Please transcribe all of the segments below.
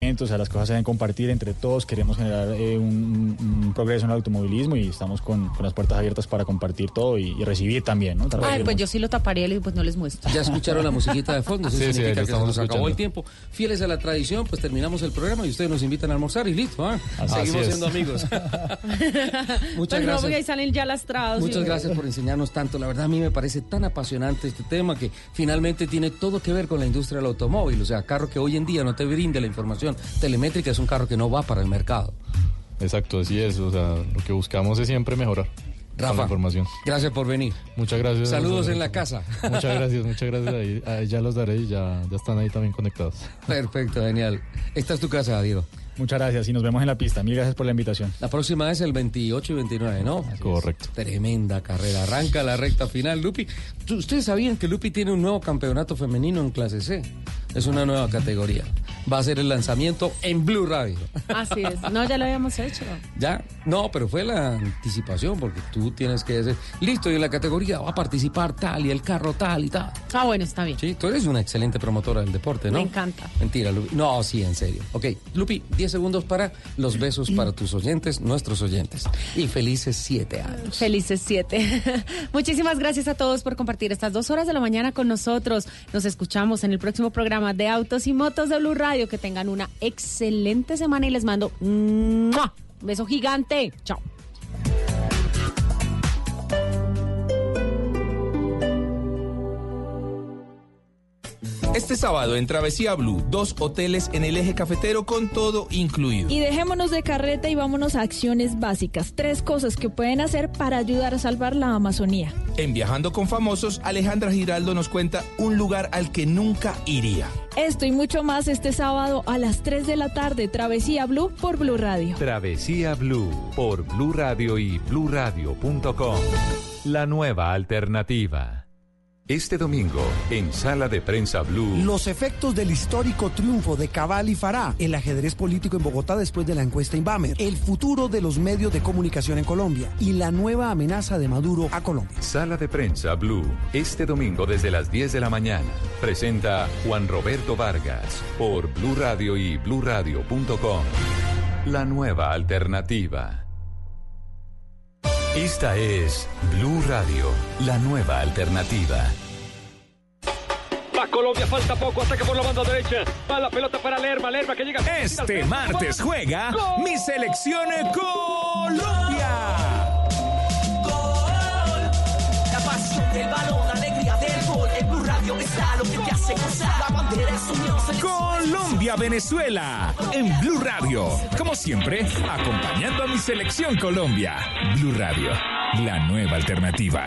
Entonces, las cosas se deben compartir entre todos. Queremos generar eh, un, un progreso en el automovilismo y estamos con, con las puertas abiertas para compartir todo y, y recibir también. ¿no? Ay, pues yo sí lo taparía y pues no les muestro. Ya escucharon la musiquita de fondo, eso Sí, sí, significa la que se estamos nos acabó el tiempo. Fieles a la tradición, pues terminamos el programa y ustedes nos invitan a almorzar y listo, ¿ah? Seguimos siendo amigos. Muchas Pues no, ahí gracias. salen ya lastrados. Muchas gracias por enseñarnos tanto. La verdad a mí me parece tan apasionante este tema que finalmente tiene todo que ver con la industria del automóvil. O sea, carro que hoy en día no te brinde la información telemétrica es un carro que no va para el mercado. Exacto, así es. O sea, lo que buscamos es siempre mejorar Rafa, información. gracias por venir. Muchas gracias. Saludos en la casa. Muchas gracias, muchas gracias. Ahí ya los daré y ya, ya están ahí también conectados. Perfecto, genial. Esta es tu casa, Diego. Muchas gracias y nos vemos en la pista. Mil gracias por la invitación. La próxima es el 28 y 29, ¿no? Correcto. Tremenda carrera. Arranca la recta final, Lupi. ¿tú- ¿Ustedes sabían que Lupi tiene un nuevo campeonato femenino en clase C? Es una nueva categoría. Va a ser el lanzamiento en Blue Radio. Así es. No, ya lo habíamos hecho. ¿Ya? No, pero fue la anticipación porque tú tienes que decir, listo, y en la categoría va a participar tal y el carro tal y tal. Ah, bueno, está bien. Sí, tú eres una excelente promotora del deporte, ¿no? Me encanta. Mentira, Lupi. No, sí, en serio. Ok, Lupi, 10 segundos para los besos para tus oyentes, nuestros oyentes. Y felices siete años. Felices siete. Muchísimas gracias a todos por compartir estas dos horas de la mañana con nosotros. Nos escuchamos en el próximo programa de Autos y Motos de Blue Radio. Que tengan una excelente semana y les mando un beso gigante. Chao. Este sábado en Travesía Blue, dos hoteles en el eje cafetero con todo incluido. Y dejémonos de carreta y vámonos a acciones básicas. Tres cosas que pueden hacer para ayudar a salvar la Amazonía. En Viajando con Famosos, Alejandra Giraldo nos cuenta un lugar al que nunca iría. Esto y mucho más este sábado a las 3 de la tarde. Travesía Blue por Blue Radio. Travesía Blue por Blue Radio y bluradio.com. La nueva alternativa. Este domingo, en Sala de Prensa Blue. Los efectos del histórico triunfo de Cabal y Fará, el ajedrez político en Bogotá después de la encuesta Inbamer, el futuro de los medios de comunicación en Colombia y la nueva amenaza de Maduro a Colombia. Sala de Prensa Blue, este domingo desde las 10 de la mañana. Presenta Juan Roberto Vargas por Blue Radio y bluradio.com. La nueva alternativa. Esta es Blue Radio, la nueva alternativa. Va Colombia, falta poco, ataque por la banda derecha. Va la pelota para Lerma, Lerma que llega. Este martes juega mi selección Colombia. Colombia, Venezuela, en Blue Radio. Como siempre, acompañando a mi selección Colombia. Blue Radio, la nueva alternativa.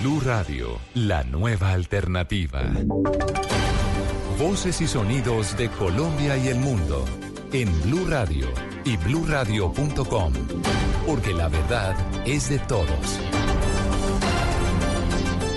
Blue Radio, la nueva alternativa. Voces y sonidos de Colombia y el mundo en Blue Radio y bluradio.com, porque la verdad es de todos.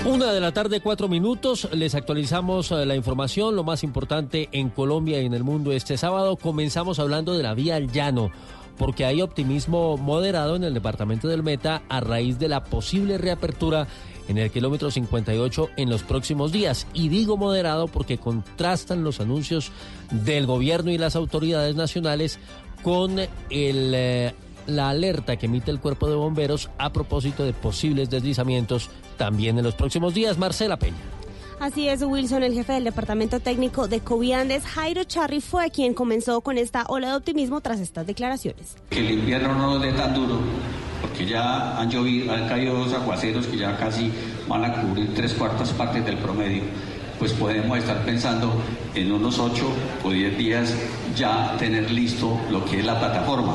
Una de la tarde, cuatro minutos. Les actualizamos eh, la información, lo más importante en Colombia y en el mundo este sábado. Comenzamos hablando de la vía al llano, porque hay optimismo moderado en el departamento del Meta a raíz de la posible reapertura en el kilómetro 58 en los próximos días. Y digo moderado porque contrastan los anuncios del gobierno y las autoridades nacionales con el, eh, la alerta que emite el cuerpo de bomberos a propósito de posibles deslizamientos también en los próximos días. Marcela Peña. Así es, Wilson, el jefe del departamento técnico de Coviandes, Jairo Charri, fue quien comenzó con esta ola de optimismo tras estas declaraciones. Que el invierno no nos dé tan duro, porque ya han caído dos aguaceros que ya casi van a cubrir tres cuartas partes del promedio. Pues podemos estar pensando en unos ocho o diez días ya tener listo lo que es la plataforma.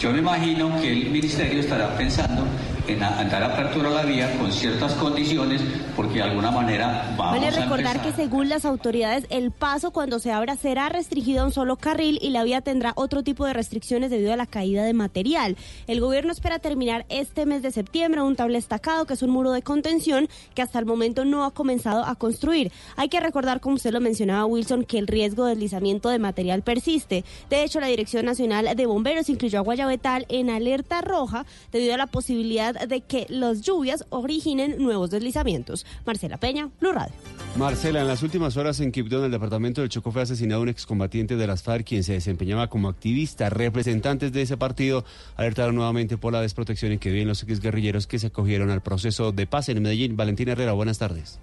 Yo me imagino que el ministerio estará pensando en a- dar apertura a la vía con ciertas condiciones, porque de alguna manera vamos Vale a recordar empezar. que según las autoridades, el paso cuando se abra será restringido a un solo carril y la vía tendrá otro tipo de restricciones debido a la caída de material. El gobierno espera terminar este mes de septiembre un tabla estacado, que es un muro de contención que hasta el momento no ha comenzado a construir. Hay que recordar, como usted lo mencionaba, Wilson, que el riesgo de deslizamiento de material persiste. De hecho, la Dirección Nacional de Bomberos incluyó a Guayabetal en alerta roja debido a la posibilidad de que las lluvias originen nuevos deslizamientos. Marcela Peña, Blue Radio. Marcela, en las últimas horas en Quibdó, en el departamento del Chocó, fue asesinado un excombatiente de las FARC, quien se desempeñaba como activista. Representantes de ese partido alertaron nuevamente por la desprotección en que viven los exguerrilleros que se acogieron al proceso de paz en Medellín. Valentina Herrera, buenas tardes.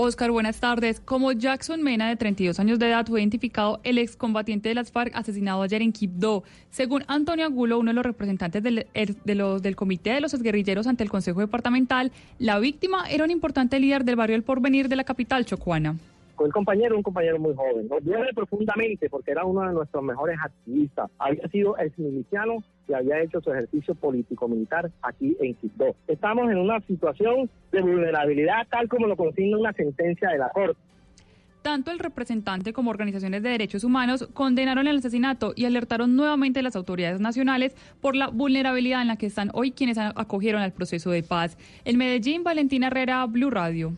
Oscar, buenas tardes. Como Jackson Mena, de 32 años de edad, fue identificado el excombatiente de las FARC asesinado ayer en Quibdó. Según Antonio Angulo, uno de los representantes del, er- de los, del Comité de los Exguerrilleros ante el Consejo Departamental, la víctima era un importante líder del barrio El Porvenir de la capital chocuana. El compañero, un compañero muy joven, nos duele profundamente porque era uno de nuestros mejores activistas. Había sido exmiliciano y había hecho su ejercicio político-militar aquí en Quibdó. Estamos en una situación de vulnerabilidad tal como lo consigna una sentencia de la Corte. Tanto el representante como organizaciones de derechos humanos condenaron el asesinato y alertaron nuevamente a las autoridades nacionales por la vulnerabilidad en la que están hoy quienes acogieron al proceso de paz. En Medellín, Valentina Herrera, Blue Radio.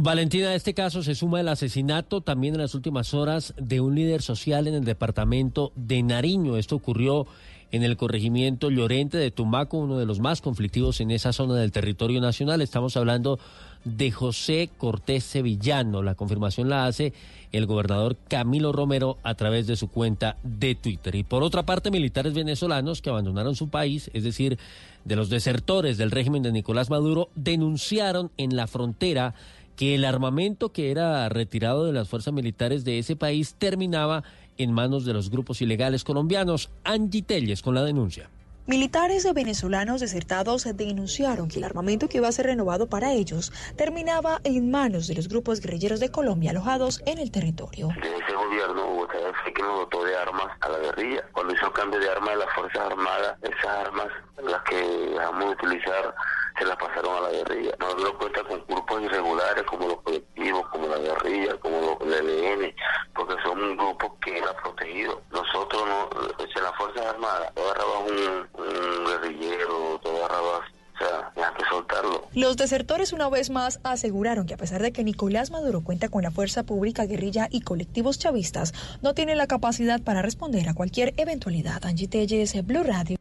Valentina, a este caso se suma el asesinato también en las últimas horas de un líder social en el departamento de Nariño. Esto ocurrió en el corregimiento Llorente de Tumaco, uno de los más conflictivos en esa zona del territorio nacional. Estamos hablando de José Cortés Sevillano. La confirmación la hace el gobernador Camilo Romero a través de su cuenta de Twitter. Y por otra parte, militares venezolanos que abandonaron su país, es decir, de los desertores del régimen de Nicolás Maduro, denunciaron en la frontera que el armamento que era retirado de las fuerzas militares de ese país terminaba en manos de los grupos ilegales colombianos. Angie Telles con la denuncia. Militares venezolanos desertados denunciaron que el armamento que iba a ser renovado para ellos terminaba en manos de los grupos guerrilleros de Colombia alojados en el territorio. ese gobierno Bogotá fue que nos dotó de armas a la guerrilla. Cuando hizo cambio de armas de las Fuerzas Armadas, esas armas, las que dejamos de utilizar, se las pasaron a la guerrilla. Nosotros cuenta con grupos irregulares como los colectivos, como la guerrilla, como los ELN, porque son grupos que la protegido. Nosotros, no, en las Fuerzas Armadas, tú agarrabas un, un guerrillero, tú agarrabas, o sea, tenías que soltarlo. Los desertores una vez más aseguraron que a pesar de que Nicolás Maduro cuenta con la fuerza pública, guerrilla y colectivos chavistas, no tiene la capacidad para responder a cualquier eventualidad. Angie Telles, Blue Radio.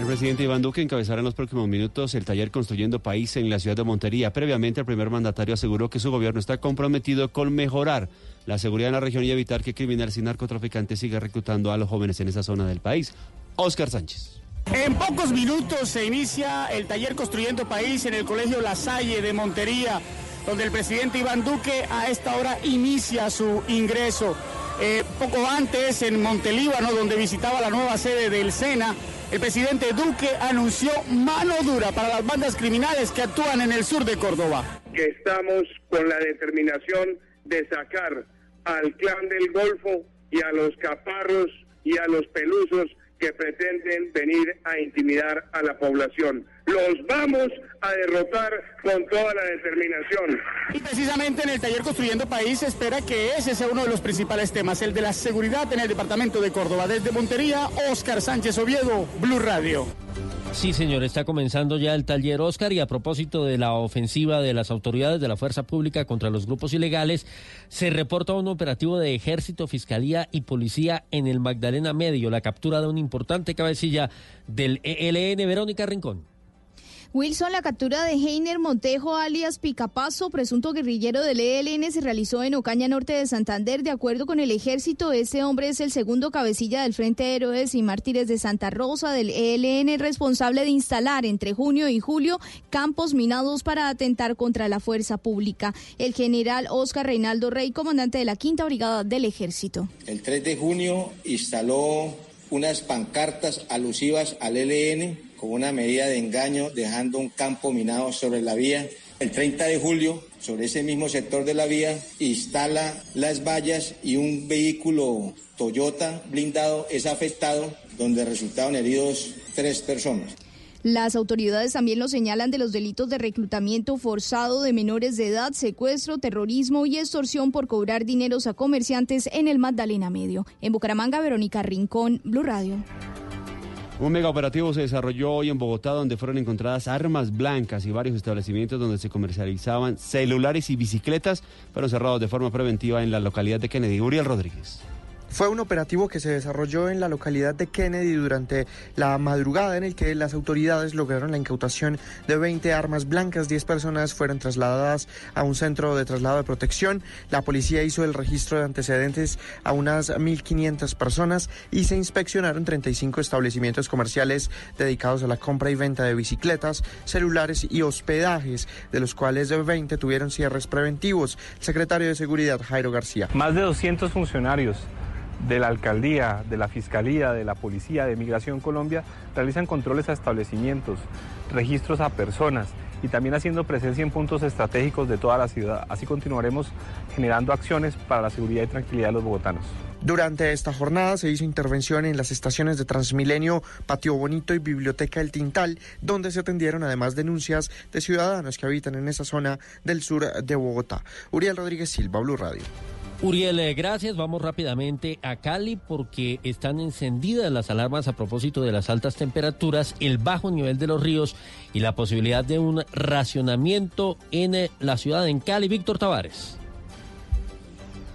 El presidente Iván Duque encabezará en los próximos minutos el taller Construyendo País en la ciudad de Montería. Previamente, el primer mandatario aseguró que su gobierno está comprometido con mejorar la seguridad en la región y evitar que criminales y narcotraficantes sigan reclutando a los jóvenes en esa zona del país. Oscar Sánchez. En pocos minutos se inicia el taller Construyendo País en el Colegio La Salle de Montería, donde el presidente Iván Duque a esta hora inicia su ingreso. Eh, poco antes, en Montelíbano, donde visitaba la nueva sede del SENA, el presidente Duque anunció mano dura para las bandas criminales que actúan en el sur de Córdoba. Que estamos con la determinación de sacar al clan del Golfo y a los caparros y a los pelusos que pretenden venir a intimidar a la población. Los vamos a derrotar con toda la determinación. Y precisamente en el taller Construyendo País se espera que ese sea uno de los principales temas, el de la seguridad en el departamento de Córdoba. Desde Montería, Óscar Sánchez Oviedo, Blue Radio. Sí, señor, está comenzando ya el taller Oscar y a propósito de la ofensiva de las autoridades de la fuerza pública contra los grupos ilegales, se reporta un operativo de ejército, fiscalía y policía en el Magdalena Medio, la captura de una importante cabecilla del ELN, Verónica Rincón. Wilson, la captura de Heiner Montejo, alias Picapaso, presunto guerrillero del ELN, se realizó en Ocaña Norte de Santander. De acuerdo con el ejército, este hombre es el segundo cabecilla del Frente de Héroes y Mártires de Santa Rosa del ELN, responsable de instalar entre junio y julio campos minados para atentar contra la fuerza pública. El general Oscar Reinaldo Rey, comandante de la Quinta Brigada del Ejército. El 3 de junio instaló unas pancartas alusivas al ELN con una medida de engaño dejando un campo minado sobre la vía. El 30 de julio, sobre ese mismo sector de la vía, instala las vallas y un vehículo Toyota blindado es afectado, donde resultaron heridos tres personas. Las autoridades también lo señalan de los delitos de reclutamiento forzado de menores de edad, secuestro, terrorismo y extorsión por cobrar dineros a comerciantes en el Magdalena Medio. En Bucaramanga, Verónica Rincón, Blue Radio. Un mega operativo se desarrolló hoy en Bogotá donde fueron encontradas armas blancas y varios establecimientos donde se comercializaban celulares y bicicletas fueron cerrados de forma preventiva en la localidad de Kennedy. Uriel Rodríguez. Fue un operativo que se desarrolló en la localidad de Kennedy durante la madrugada en el que las autoridades lograron la incautación de 20 armas blancas. 10 personas fueron trasladadas a un centro de traslado de protección. La policía hizo el registro de antecedentes a unas 1.500 personas y se inspeccionaron 35 establecimientos comerciales dedicados a la compra y venta de bicicletas, celulares y hospedajes, de los cuales 20 tuvieron cierres preventivos. Secretario de Seguridad, Jairo García. Más de 200 funcionarios de la alcaldía, de la fiscalía, de la policía, de Migración Colombia, realizan controles a establecimientos, registros a personas y también haciendo presencia en puntos estratégicos de toda la ciudad. Así continuaremos generando acciones para la seguridad y tranquilidad de los bogotanos. Durante esta jornada se hizo intervención en las estaciones de Transmilenio, Patio Bonito y Biblioteca El Tintal, donde se atendieron además denuncias de ciudadanos que habitan en esa zona del sur de Bogotá. Uriel Rodríguez Silva, Blue Radio. Uriel, eh, gracias. Vamos rápidamente a Cali porque están encendidas las alarmas a propósito de las altas temperaturas, el bajo nivel de los ríos y la posibilidad de un racionamiento en eh, la ciudad en Cali. Víctor Tavares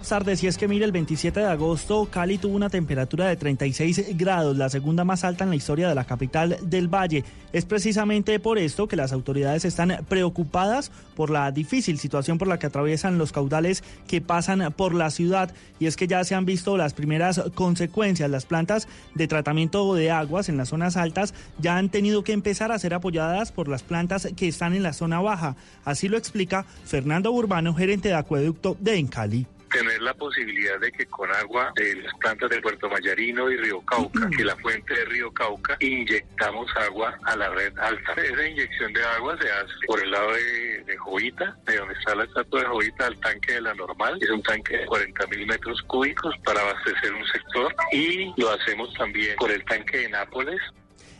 tardes, y es que mire, el 27 de agosto Cali tuvo una temperatura de 36 grados, la segunda más alta en la historia de la capital del Valle. Es precisamente por esto que las autoridades están preocupadas por la difícil situación por la que atraviesan los caudales que pasan por la ciudad y es que ya se han visto las primeras consecuencias. Las plantas de tratamiento de aguas en las zonas altas ya han tenido que empezar a ser apoyadas por las plantas que están en la zona baja. Así lo explica Fernando Urbano, gerente de acueducto de Encali tener la posibilidad de que con agua de las plantas de Puerto Mayarino y Río Cauca, que la fuente de Río Cauca, inyectamos agua a la red alta. Esa inyección de agua se hace por el lado de, de Jovita, de donde está la estatua de Jovita, al tanque de la normal. Es un tanque de 40 mil metros cúbicos para abastecer un sector y lo hacemos también por el tanque de Nápoles,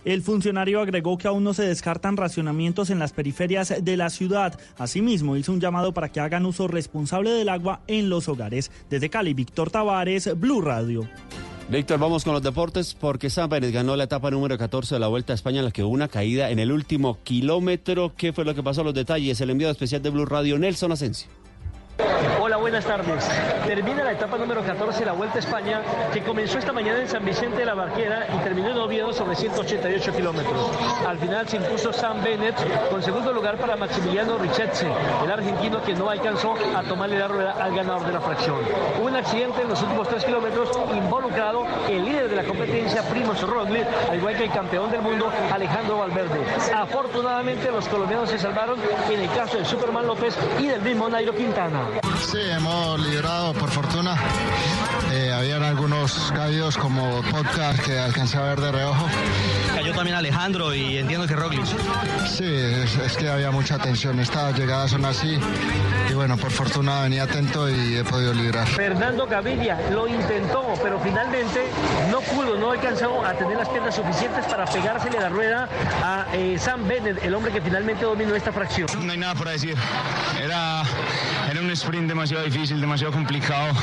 el funcionario agregó que aún no se descartan racionamientos en las periferias de la ciudad. Asimismo, hizo un llamado para que hagan uso responsable del agua en los hogares. Desde Cali, Víctor Tavares, Blue Radio. Víctor, vamos con los deportes porque San Pérez ganó la etapa número 14 de la Vuelta a España en la que hubo una caída en el último kilómetro. ¿Qué fue lo que pasó? Los detalles, el enviado especial de Blue Radio, Nelson Asensio. Hola, buenas tardes. Termina la etapa número 14 de la Vuelta a España, que comenzó esta mañana en San Vicente de la Barquera y terminó en Oviedo sobre 188 kilómetros. Al final se impuso Sam Bennett con segundo lugar para Maximiliano Richetze, el argentino que no alcanzó a tomarle la rueda al ganador de la fracción. Hubo un accidente en los últimos tres kilómetros involucrado el líder de la competencia, Primoz Roglic, al igual que el campeón del mundo, Alejandro Valverde. Afortunadamente los colombianos se salvaron en el caso de Superman López y del mismo Nairo Quintana. Sí, hemos liderado por fortuna. Eh, habían algunos caídos como podcast que alcancé a ver de reojo. Cayó también Alejandro y entiendo que Roglic. Sí, es, es que había mucha tensión. Estas llegadas son así. Y bueno, por fortuna venía atento y he podido liderar. Fernando Gaviria lo intentó, pero finalmente no pudo, no alcanzó a tener las piernas suficientes para pegársele la rueda a eh, Sam Bennett, el hombre que finalmente dominó esta fracción. No hay nada por decir. Era, era un sprint demasiado difícil, demasiado complicado.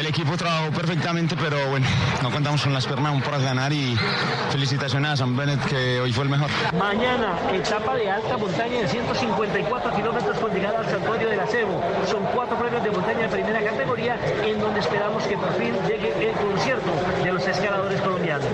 El equipo trabajó perfectamente, pero bueno, no contamos con las piernas aún para ganar y felicitaciones a Sam Bennett que hoy fue el mejor. Mañana, etapa de alta montaña de 154 kilómetros con llegada al santuario del Acebo. Son cuatro premios de montaña de primera categoría en donde esperamos que por fin llegue el concierto de los escaladores colombianos.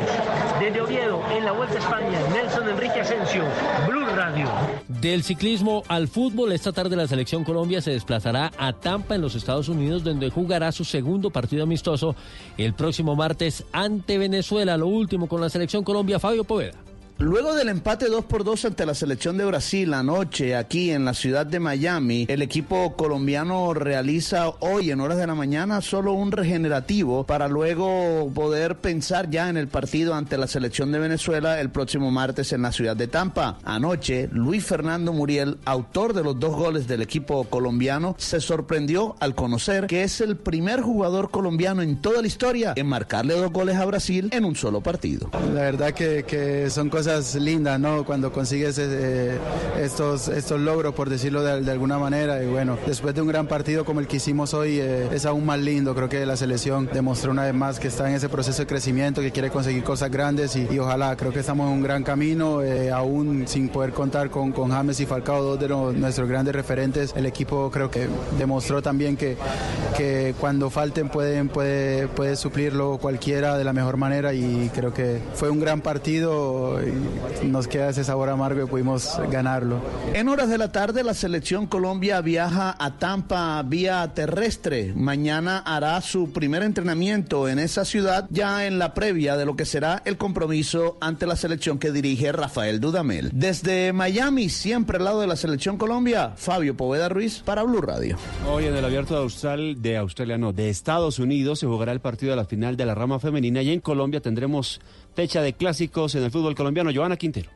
Desde Oviedo, en la Vuelta a España, Nelson Enrique Asensio, Blue Radio. Del ciclismo al fútbol, esta tarde la selección Colombia se desplazará a Tampa en los Estados Unidos, donde jugará su segundo partido amistoso el próximo martes ante Venezuela. Lo último con la selección Colombia, Fabio Poveda. Luego del empate 2 por 2 ante la selección de Brasil anoche aquí en la ciudad de Miami, el equipo colombiano realiza hoy en horas de la mañana solo un regenerativo para luego poder pensar ya en el partido ante la selección de Venezuela el próximo martes en la ciudad de Tampa. Anoche, Luis Fernando Muriel, autor de los dos goles del equipo colombiano, se sorprendió al conocer que es el primer jugador colombiano en toda la historia en marcarle dos goles a Brasil en un solo partido. La verdad que, que son cosas lindas, ¿no? Cuando consigues eh, estos, estos logros, por decirlo de, alguna manera. Y bueno, después de un gran partido como el que hicimos hoy, eh, es aún más lindo. Creo que la selección demostró una vez más que está en ese proceso de crecimiento, que quiere conseguir cosas grandes y, ojalá, creo que estamos en un gran camino, eh, aún sin poder contar con, con James y Falcao, dos de los, nuestros grandes referentes. El equipo creo que demostró también que, que cuando falten pueden, puede, puede suplirlo cualquiera de la mejor manera y creo que fue un gran partido nos queda ese sabor amargo y pudimos ganarlo. En horas de la tarde la selección Colombia viaja a Tampa vía terrestre. Mañana hará su primer entrenamiento en esa ciudad ya en la previa de lo que será el compromiso ante la selección que dirige Rafael Dudamel. Desde Miami, siempre al lado de la selección Colombia, Fabio Poveda Ruiz para Blue Radio. Hoy en el abierto de Australia, de Australia no, de Estados Unidos se jugará el partido de la final de la rama femenina y en Colombia tendremos fecha de clásicos en el fútbol colombiano. Joana Quintero.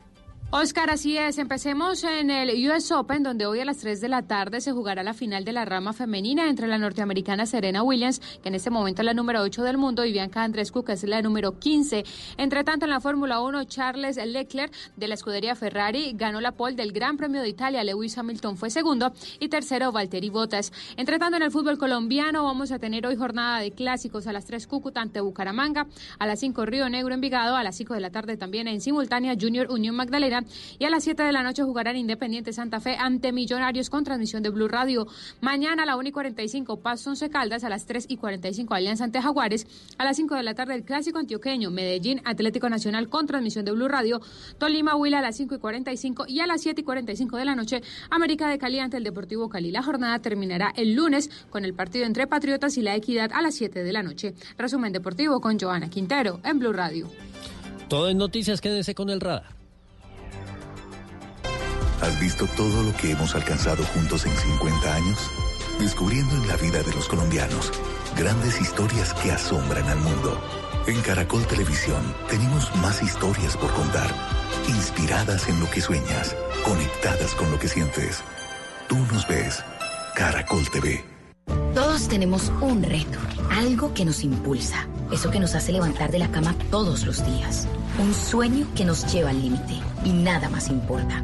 Oscar, así es. Empecemos en el US Open, donde hoy a las 3 de la tarde se jugará la final de la rama femenina entre la norteamericana Serena Williams, que en este momento es la número 8 del mundo, y Bianca Andrescu, que es la número 15. Entre tanto, en la Fórmula 1, Charles Leclerc de la escudería Ferrari ganó la pole del Gran Premio de Italia. Lewis Hamilton fue segundo y tercero Valtteri Bottas. Entre tanto, en el fútbol colombiano vamos a tener hoy jornada de clásicos a las 3 Cúcuta ante Bucaramanga, a las 5 Río Negro Envigado, a las 5 de la tarde también en simultánea Junior Unión Magdalena y a las 7 de la noche jugarán Independiente Santa Fe ante Millonarios con transmisión de Blue Radio. Mañana a la 1 y 45 Paso Once Caldas, a las 3 y 45 Alianza ante Jaguares, a las 5 de la tarde el Clásico Antioqueño, Medellín Atlético Nacional con transmisión de Blue Radio, Tolima Huila a las 5 y 45 y a las 7 y 45 de la noche América de Cali ante el Deportivo Cali. La jornada terminará el lunes con el partido entre Patriotas y la Equidad a las 7 de la noche. Resumen deportivo con Joana Quintero en Blue Radio. Todo en noticias, quédense con el radar. ¿Has visto todo lo que hemos alcanzado juntos en 50 años? Descubriendo en la vida de los colombianos grandes historias que asombran al mundo. En Caracol Televisión tenemos más historias por contar, inspiradas en lo que sueñas, conectadas con lo que sientes. Tú nos ves, Caracol TV. Todos tenemos un reto, algo que nos impulsa, eso que nos hace levantar de la cama todos los días, un sueño que nos lleva al límite y nada más importa.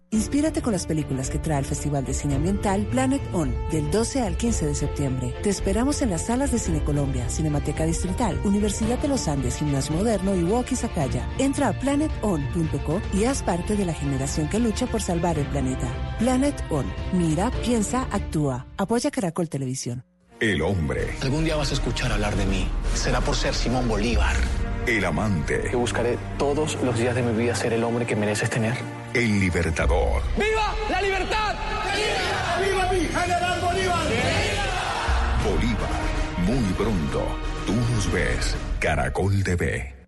Inspírate con las películas que trae el Festival de Cine Ambiental Planet On del 12 al 15 de septiembre. Te esperamos en las salas de Cine Colombia, Cinemateca Distrital, Universidad de los Andes, Gimnasio Moderno y Walkie Sakaya. Entra a planeton.co y haz parte de la generación que lucha por salvar el planeta. Planet On. Mira, piensa, actúa. Apoya Caracol Televisión. El hombre. Algún día vas a escuchar hablar de mí. Será por ser Simón Bolívar. El amante. Que buscaré todos los días de mi vida ser el hombre que mereces tener. El libertador. ¡Viva la libertad! ¡Viva, ¡Viva mi general Bolívar! Bolívar. Muy pronto. Tú nos ves. Caracol TV.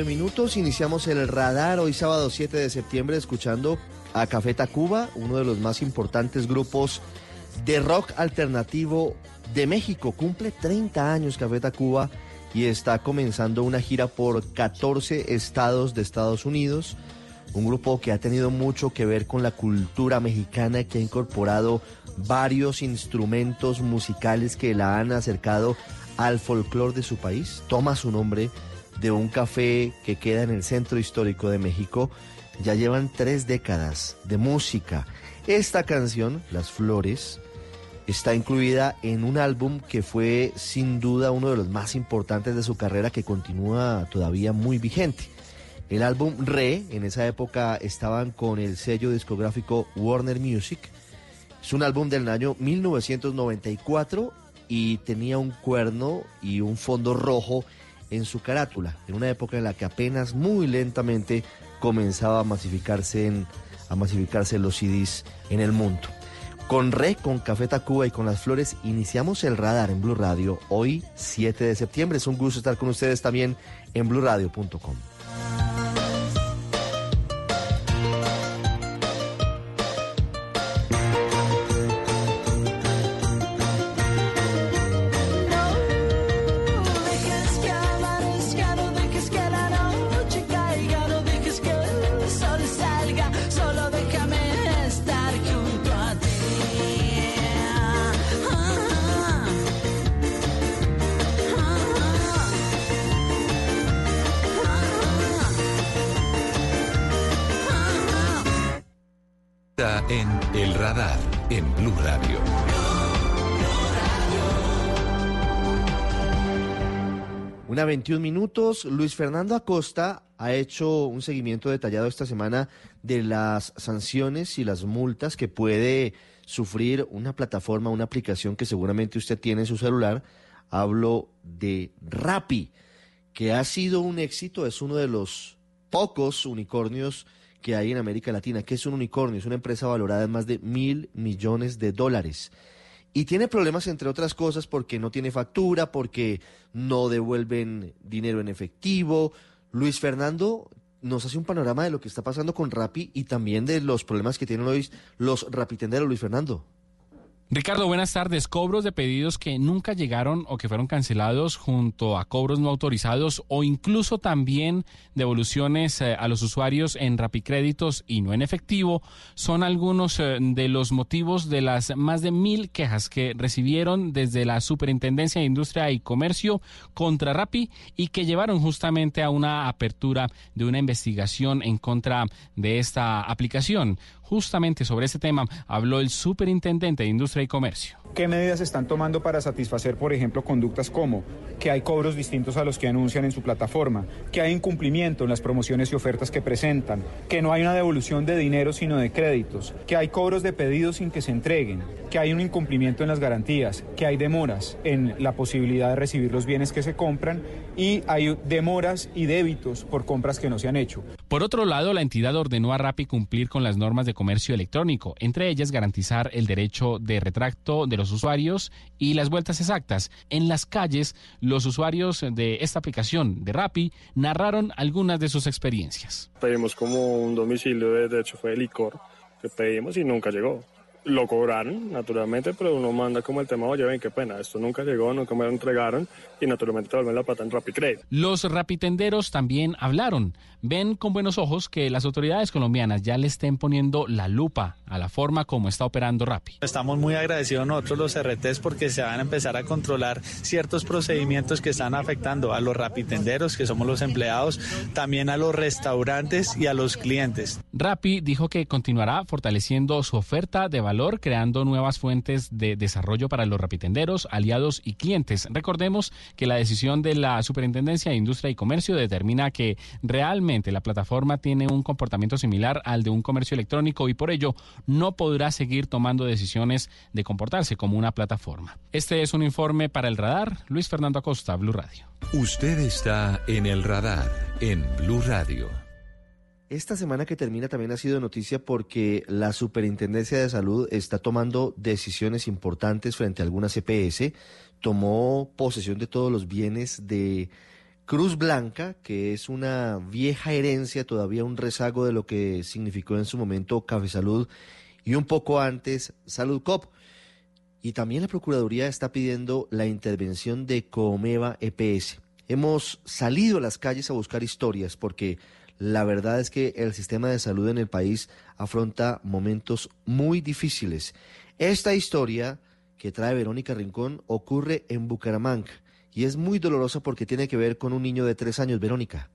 1.19 minutos, iniciamos el radar hoy sábado 7 de septiembre escuchando a Café Tacuba, uno de los más importantes grupos de rock alternativo de México. Cumple 30 años Café Tacuba y está comenzando una gira por 14 estados de Estados Unidos. Un grupo que ha tenido mucho que ver con la cultura mexicana, que ha incorporado varios instrumentos musicales que la han acercado al folclore de su país. Toma su nombre de un café que queda en el centro histórico de México. Ya llevan tres décadas de música. Esta canción, Las Flores, está incluida en un álbum que fue sin duda uno de los más importantes de su carrera que continúa todavía muy vigente. El álbum Re, en esa época estaban con el sello discográfico Warner Music. Es un álbum del año 1994 y tenía un cuerno y un fondo rojo en su carátula, en una época en la que apenas muy lentamente comenzaba a masificarse, en, a masificarse los CDs en el mundo. Con Re, con Café Tacuba y con las flores iniciamos el radar en Blue Radio hoy 7 de septiembre. Es un gusto estar con ustedes también en bluradio.com. 21 minutos. Luis Fernando Acosta ha hecho un seguimiento detallado esta semana de las sanciones y las multas que puede sufrir una plataforma, una aplicación que seguramente usted tiene en su celular. Hablo de Rappi, que ha sido un éxito, es uno de los pocos unicornios que hay en América Latina. que es un unicornio? Es una empresa valorada en más de mil millones de dólares. Y tiene problemas, entre otras cosas, porque no tiene factura, porque no devuelven dinero en efectivo. Luis Fernando nos hace un panorama de lo que está pasando con Rappi y también de los problemas que tienen hoy los rapitenderos, Luis Fernando. Ricardo, buenas tardes. Cobros de pedidos que nunca llegaron o que fueron cancelados junto a cobros no autorizados o incluso también devoluciones eh, a los usuarios en rapicréditos y no en efectivo son algunos eh, de los motivos de las más de mil quejas que recibieron desde la Superintendencia de Industria y Comercio contra Rappi y que llevaron justamente a una apertura de una investigación en contra de esta aplicación. Justamente sobre este tema habló el superintendente de Industria y Comercio. ¿Qué medidas se están tomando para satisfacer, por ejemplo, conductas como que hay cobros distintos a los que anuncian en su plataforma, que hay incumplimiento en las promociones y ofertas que presentan, que no hay una devolución de dinero sino de créditos, que hay cobros de pedidos sin que se entreguen, que hay un incumplimiento en las garantías, que hay demoras en la posibilidad de recibir los bienes que se compran y hay demoras y débitos por compras que no se han hecho? Por otro lado, la entidad ordenó a Rappi cumplir con las normas de comercio electrónico, entre ellas garantizar el derecho de retracto de los usuarios y las vueltas exactas. En las calles, los usuarios de esta aplicación de Rappi narraron algunas de sus experiencias. Pedimos como un domicilio, de, hecho fue de licor, que pedimos y nunca llegó. Lo cobraron, naturalmente, pero uno manda como el tema, oye, ven, qué pena, esto nunca llegó, nunca me lo entregaron y naturalmente te vuelven la plata en Rappi Credit. Los rapitenderos también hablaron. Ven con buenos ojos que las autoridades colombianas ya le estén poniendo la lupa a la forma como está operando Rappi. Estamos muy agradecidos nosotros los RTs porque se van a empezar a controlar ciertos procedimientos que están afectando a los rapitenderos, que somos los empleados, también a los restaurantes y a los clientes. Rappi dijo que continuará fortaleciendo su oferta de valor, creando nuevas fuentes de desarrollo para los rapitenderos, aliados y clientes. Recordemos que la decisión de la Superintendencia de Industria y Comercio determina que realmente la plataforma tiene un comportamiento similar al de un comercio electrónico y por ello no podrá seguir tomando decisiones de comportarse como una plataforma. Este es un informe para el radar. Luis Fernando Acosta, Blue Radio. Usted está en el radar en Blue Radio. Esta semana que termina también ha sido noticia porque la Superintendencia de Salud está tomando decisiones importantes frente a algunas EPS. Tomó posesión de todos los bienes de Cruz Blanca, que es una vieja herencia, todavía un rezago de lo que significó en su momento Café Salud y un poco antes Salud Cop. Y también la Procuraduría está pidiendo la intervención de Comeva EPS. Hemos salido a las calles a buscar historias porque la verdad es que el sistema de salud en el país afronta momentos muy difíciles. Esta historia que trae Verónica Rincón ocurre en Bucaramanga y es muy dolorosa porque tiene que ver con un niño de tres años, Verónica.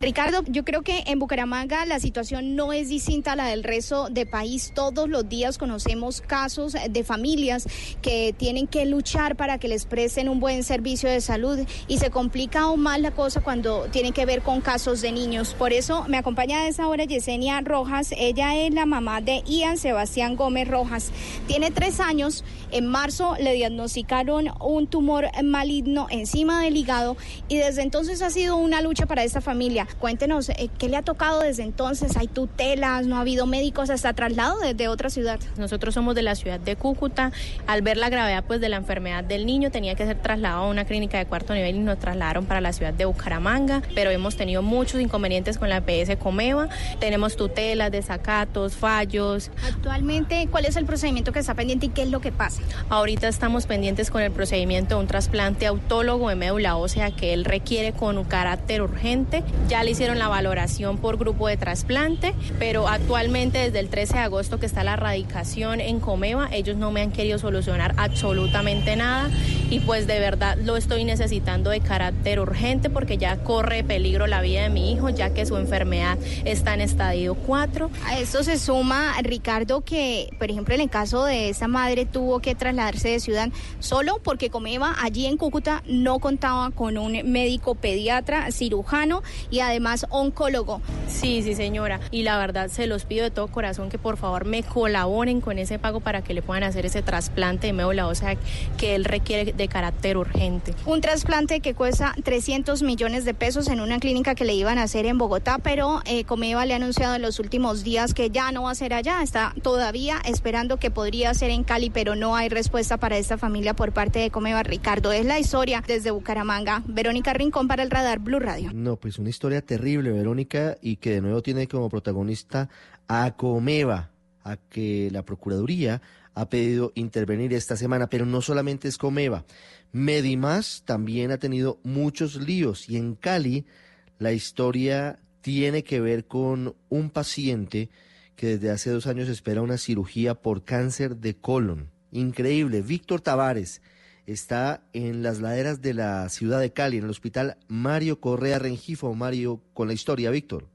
Ricardo, yo creo que en Bucaramanga la situación no es distinta a la del resto del país. Todos los días conocemos casos de familias que tienen que luchar para que les presten un buen servicio de salud y se complica aún más la cosa cuando tiene que ver con casos de niños. Por eso me acompaña a esa hora Yesenia Rojas. Ella es la mamá de Ian Sebastián Gómez Rojas. Tiene tres años. En marzo le diagnosticaron un tumor maligno encima del hígado y desde entonces ha sido una lucha para esta familia. Cuéntenos, eh, ¿qué le ha tocado desde entonces? ¿Hay tutelas? ¿No ha habido médicos hasta traslado desde otra ciudad? Nosotros somos de la ciudad de Cúcuta. Al ver la gravedad pues, de la enfermedad del niño, tenía que ser trasladado a una clínica de cuarto nivel y nos trasladaron para la ciudad de Bucaramanga. Pero hemos tenido muchos inconvenientes con la PS Comeva. Tenemos tutelas, desacatos, fallos. Actualmente, ¿cuál es el procedimiento que está pendiente y qué es lo que pasa? Ahorita estamos pendientes con el procedimiento de un trasplante autólogo de médula ósea que él requiere con un carácter urgente. Ya le hicieron la valoración por grupo de trasplante, pero actualmente desde el 13 de agosto que está la radicación en Comeva, ellos no me han querido solucionar absolutamente nada y pues de verdad lo estoy necesitando de carácter urgente porque ya corre peligro la vida de mi hijo ya que su enfermedad está en estadio 4. A esto se suma, Ricardo, que por ejemplo en el caso de esta madre tuvo que trasladarse de ciudad solo porque Comeva allí en Cúcuta no contaba con un médico pediatra, cirujano y además oncólogo. Sí, sí, señora. Y la verdad se los pido de todo corazón que por favor me colaboren con ese pago para que le puedan hacer ese trasplante de médula ósea que él requiere de carácter urgente. Un trasplante que cuesta 300 millones de pesos en una clínica que le iban a hacer en Bogotá, pero eh, Comeva le ha anunciado en los últimos días que ya no va a ser allá. Está todavía esperando que podría ser en Cali, pero no hay respuesta para esta familia por parte de Comeva. Ricardo, es la historia desde Bucaramanga. Verónica Rincón para el Radar Blue Radio. No, pues una historia terrible, Verónica, y que de nuevo tiene como protagonista a Comeva, a que la Procuraduría ha pedido intervenir esta semana, pero no solamente es Comeva. Medimás también ha tenido muchos líos y en Cali la historia tiene que ver con un paciente que desde hace dos años espera una cirugía por cáncer de colon. Increíble. Víctor Tavares está en las laderas de la ciudad de Cali, en el hospital Mario Correa Rengifo. Mario, con la historia, Víctor.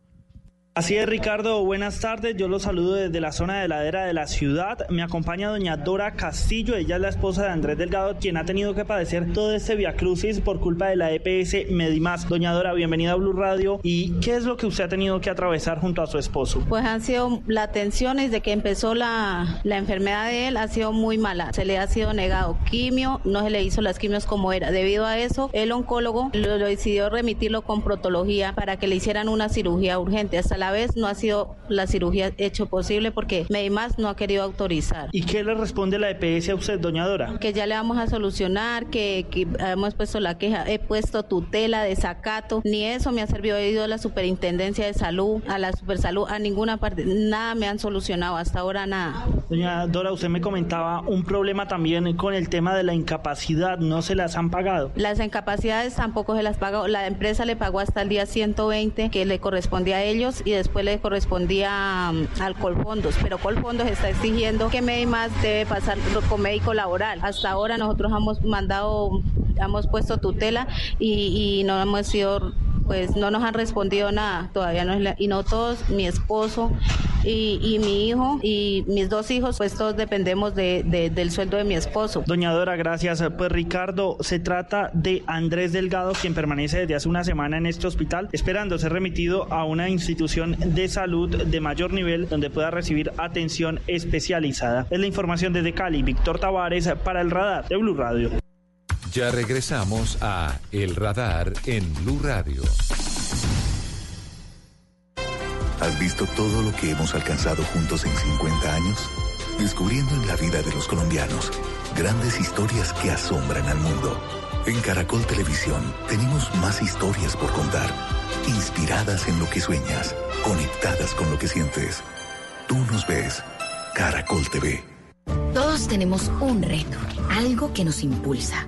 Así es, Ricardo. Buenas tardes. Yo los saludo desde la zona de ladera de la ciudad. Me acompaña doña Dora Castillo. Ella es la esposa de Andrés Delgado, quien ha tenido que padecer todo este viacrucis por culpa de la EPS Medimás. Doña Dora, bienvenida a Blue Radio. ¿Y qué es lo que usted ha tenido que atravesar junto a su esposo? Pues han sido las tensiones de que empezó la, la enfermedad de él, ha sido muy mala. Se le ha sido negado quimio, no se le hizo las quimios como era. Debido a eso, el oncólogo lo, lo decidió remitirlo con protología para que le hicieran una cirugía urgente. Hasta la la vez no ha sido la cirugía hecho posible porque Medimás no ha querido autorizar. ¿Y qué le responde la EPS a usted, doña Dora? Que ya le vamos a solucionar, que, que hemos puesto la queja, he puesto tutela, desacato, ni eso me ha servido, he ido a la superintendencia de salud, a la supersalud, a ninguna parte, nada me han solucionado, hasta ahora nada. Doña Dora, usted me comentaba un problema también con el tema de la incapacidad, ¿no se las han pagado? Las incapacidades tampoco se las pagó, la empresa le pagó hasta el día 120 que le correspondía a ellos y después le correspondía um, al Colfondos, pero Colfondos está exigiendo que Medimás debe pasar con médico laboral. Hasta ahora nosotros hemos mandado, hemos puesto tutela y, y no hemos sido pues no nos han respondido nada, todavía no es la- y no todos, mi esposo y, y mi hijo y mis dos hijos, pues todos dependemos de- de- del sueldo de mi esposo. Doña Dora, gracias. Pues Ricardo, se trata de Andrés Delgado, quien permanece desde hace una semana en este hospital, esperando ser remitido a una institución de salud de mayor nivel donde pueda recibir atención especializada. Es la información desde Cali. Víctor Tavares para el radar de Blue Radio. Ya regresamos a El Radar en Blue Radio. ¿Has visto todo lo que hemos alcanzado juntos en 50 años? Descubriendo en la vida de los colombianos grandes historias que asombran al mundo. En Caracol Televisión tenemos más historias por contar, inspiradas en lo que sueñas, conectadas con lo que sientes. Tú nos ves, Caracol TV. Todos tenemos un reto, algo que nos impulsa,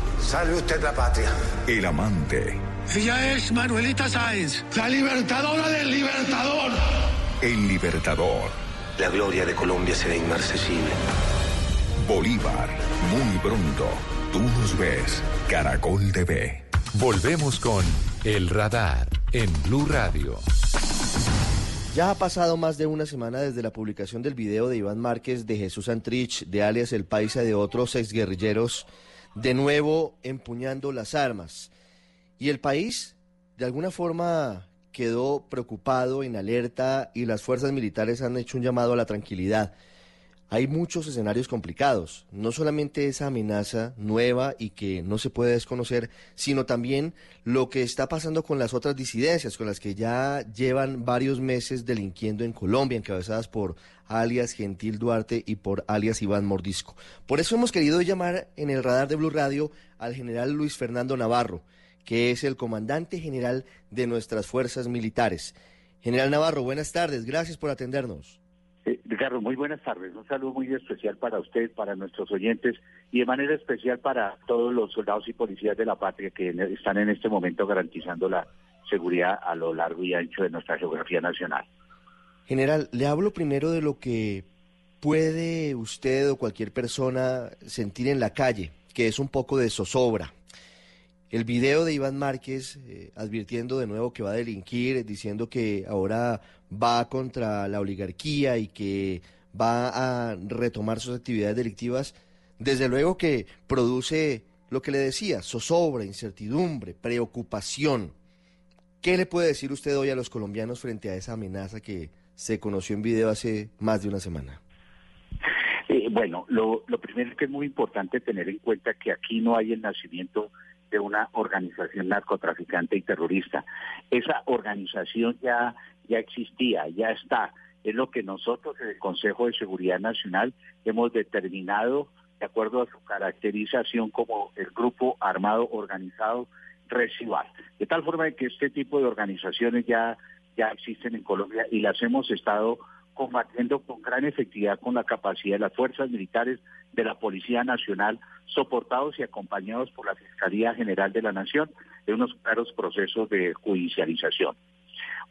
Salve usted la patria. el amante, Ella es Manuelita Sáenz, la libertadora del libertador. el libertador. La gloria de Colombia será inmarcesible. Bolívar, muy pronto. Tú nos ves, Caracol TV. Volvemos con El Radar en Blue Radio. Ya ha pasado más de una semana desde la publicación del video de Iván Márquez, de Jesús Antrich, de alias El Paisa, de otros exguerrilleros, de nuevo empuñando las armas. Y el país, de alguna forma, quedó preocupado, en alerta, y las fuerzas militares han hecho un llamado a la tranquilidad. Hay muchos escenarios complicados, no solamente esa amenaza nueva y que no se puede desconocer, sino también lo que está pasando con las otras disidencias, con las que ya llevan varios meses delinquiendo en Colombia, encabezadas por alias Gentil Duarte y por alias Iván Mordisco. Por eso hemos querido llamar en el radar de Blue Radio al general Luis Fernando Navarro, que es el comandante general de nuestras fuerzas militares. General Navarro, buenas tardes, gracias por atendernos. Eh, Ricardo, muy buenas tardes. Un saludo muy especial para usted, para nuestros oyentes y de manera especial para todos los soldados y policías de la patria que están en este momento garantizando la seguridad a lo largo y ancho de nuestra geografía nacional. General, le hablo primero de lo que puede usted o cualquier persona sentir en la calle, que es un poco de zozobra. El video de Iván Márquez eh, advirtiendo de nuevo que va a delinquir, diciendo que ahora va contra la oligarquía y que va a retomar sus actividades delictivas, desde luego que produce lo que le decía, zozobra, incertidumbre, preocupación. ¿Qué le puede decir usted hoy a los colombianos frente a esa amenaza que se conoció en video hace más de una semana? Eh, bueno, lo, lo primero que es muy importante tener en cuenta que aquí no hay el nacimiento de una organización narcotraficante y terrorista. Esa organización ya, ya existía, ya está. Es lo que nosotros en el Consejo de Seguridad Nacional hemos determinado de acuerdo a su caracterización como el grupo armado organizado residual. De tal forma que este tipo de organizaciones ya, ya existen en Colombia y las hemos estado combatiendo con gran efectividad con la capacidad de las fuerzas militares de la Policía Nacional, soportados y acompañados por la Fiscalía General de la Nación de unos claros procesos de judicialización.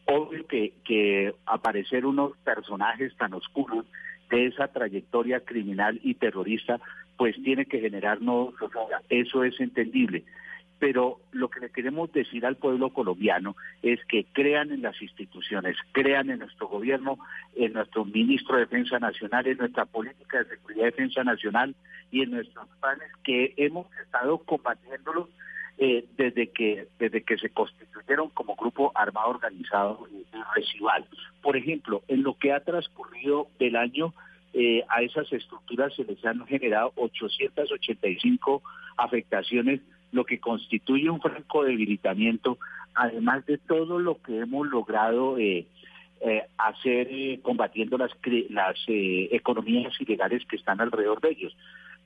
Obvio que, que aparecer unos personajes tan oscuros de esa trayectoria criminal y terrorista, pues tiene que generarnos. Eso es entendible. Pero lo que le queremos decir al pueblo colombiano es que crean en las instituciones, crean en nuestro gobierno, en nuestro ministro de Defensa Nacional, en nuestra política de seguridad y defensa nacional y en nuestros planes que hemos estado combatiéndolos eh, desde que desde que se constituyeron como grupo armado organizado residual. Por ejemplo, en lo que ha transcurrido del año eh, a esas estructuras se les han generado 885 afectaciones lo que constituye un franco debilitamiento, además de todo lo que hemos logrado eh, eh, hacer eh, combatiendo las, las economías ilegales que están alrededor de ellos.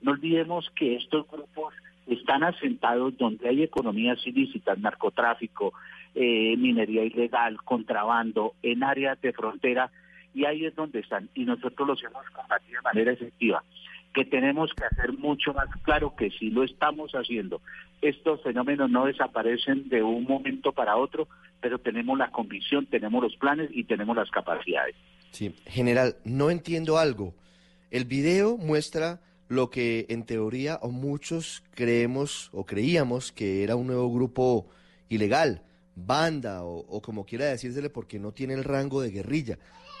No olvidemos que estos grupos están asentados donde hay economías ilícitas, narcotráfico, minería ilegal, contrabando, en áreas de frontera, y ahí es donde están. Y nosotros los hemos combatido de manera efectiva que tenemos que hacer mucho más claro que si lo estamos haciendo, estos fenómenos no desaparecen de un momento para otro, pero tenemos la convicción, tenemos los planes y tenemos las capacidades. Sí, general, no entiendo algo. El video muestra lo que en teoría o muchos creemos o creíamos que era un nuevo grupo ilegal, banda o, como quiera decírsele porque no tiene el rango de guerrilla.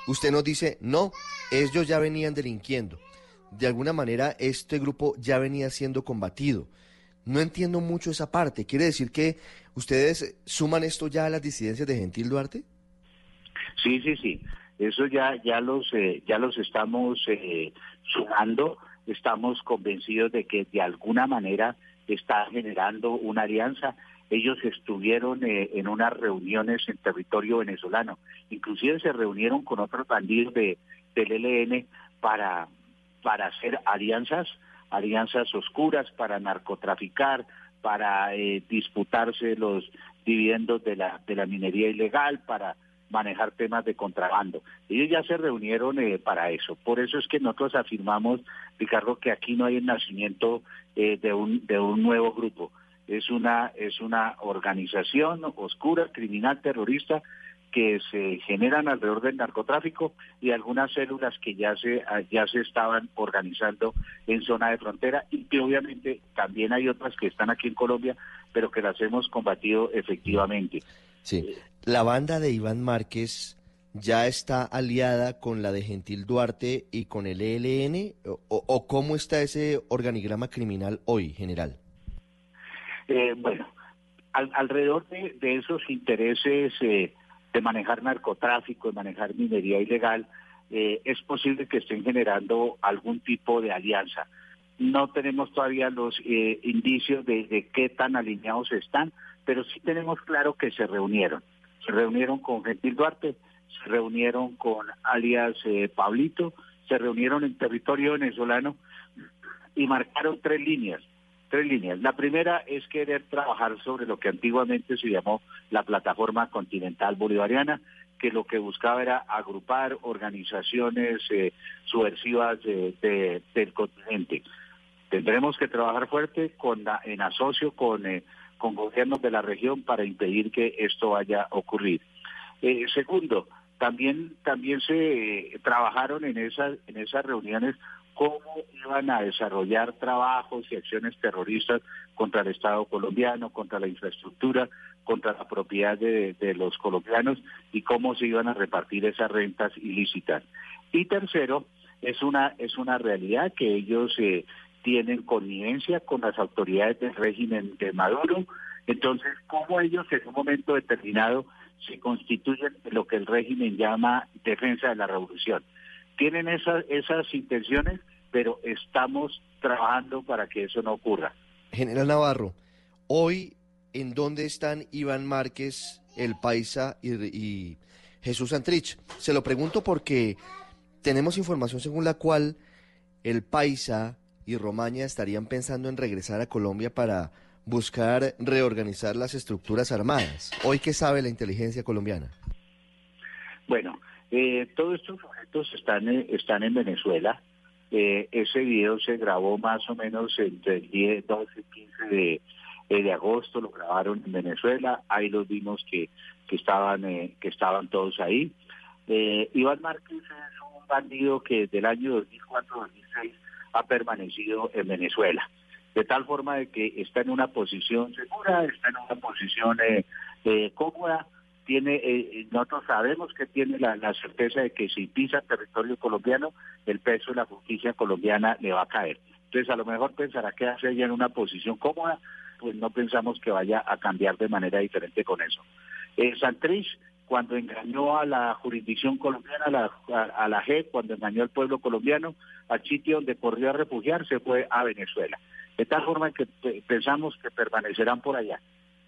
Usted nos dice, no, ellos ya venían delinquiendo de alguna manera este grupo ya venía siendo combatido. No entiendo mucho esa parte. ¿Quiere decir que ustedes suman esto ya a las disidencias de Gentil Duarte? Sí, sí, sí. Eso ya ya los eh, ya los estamos eh, sumando. Estamos convencidos de que de alguna manera está generando una alianza. Ellos estuvieron eh, en unas reuniones en territorio venezolano. Inclusive se reunieron con otros bandidos de, del ELN para para hacer alianzas, alianzas oscuras para narcotraficar, para eh, disputarse los dividendos de la, de la minería ilegal, para manejar temas de contrabando. Ellos ya se reunieron eh, para eso. Por eso es que nosotros afirmamos, Ricardo, que aquí no hay el nacimiento eh, de, un, de un nuevo grupo. Es una, es una organización oscura, criminal, terrorista, que se generan alrededor del narcotráfico y algunas células que ya se ya se estaban organizando en zona de frontera y que obviamente también hay otras que están aquí en Colombia, pero que las hemos combatido efectivamente. Sí, la banda de Iván Márquez ya está aliada con la de Gentil Duarte y con el ELN o, cómo está ese organigrama criminal hoy, general. Eh, bueno, alrededor de, esos intereses eh, de manejar narcotráfico, de manejar minería ilegal, eh, es posible que estén generando algún tipo de alianza. No tenemos todavía los eh, indicios de, qué tan alineados están, pero sí tenemos claro que se reunieron. Se reunieron con Gentil Duarte, se reunieron con alias eh, Pablito, se reunieron en territorio venezolano y marcaron tres líneas tres líneas. La primera es querer trabajar sobre lo que antiguamente se llamó la plataforma continental bolivariana, que lo que buscaba era agrupar organizaciones eh, subversivas del continente. Tendremos que trabajar fuerte con en asocio con, eh, con gobiernos de la región para impedir que esto vaya a ocurrir. Eh, segundo, también también se trabajaron en esas en esas reuniones cómo iban a desarrollar trabajos y acciones terroristas contra el Estado colombiano, contra la infraestructura, contra la propiedad de, los colombianos y cómo se iban a repartir esas rentas ilícitas. Y tercero, es una, es una realidad que ellos eh, tienen connivencia con las autoridades del régimen de Maduro. Entonces, cómo ellos en un momento determinado se constituyen en lo que el régimen llama defensa de la revolución tienen esas, esas intenciones, pero estamos trabajando para que eso no ocurra. General Navarro, hoy, ¿en dónde están Iván Márquez, el Paisa y, Jesús Santrich? Se lo pregunto porque tenemos información según la cual el Paisa y Romaña estarían pensando en regresar a Colombia para buscar reorganizar las estructuras armadas. ¿Hoy qué sabe la inteligencia colombiana? Bueno, eh, todos estos sujetos están, eh, están en Venezuela. Eh, ese video se grabó más o menos entre el 10, 12 y 15 de, eh, de agosto, lo grabaron en Venezuela. Ahí los vimos que, que, estaban, que estaban todos ahí. Iván Márquez es un bandido que desde el año 2004-2006 ha permanecido en Venezuela. de tal forma de que está en una posición segura, está en una posición eh, eh, cómoda, tiene, eh, nosotros sabemos que tiene la, certeza de que si pisa territorio colombiano, el peso de la justicia colombiana le va a caer. Entonces a lo mejor pensará que hace ella en una posición cómoda, pues no pensamos que vaya a cambiar de manera diferente con eso. Eh, Santrich, cuando engañó a la jurisdicción colombiana, a la, a la JEP, cuando engañó al pueblo colombiano, al sitio donde corrió a refugiarse fue a Venezuela. De tal forma que pensamos que permanecerán por allá.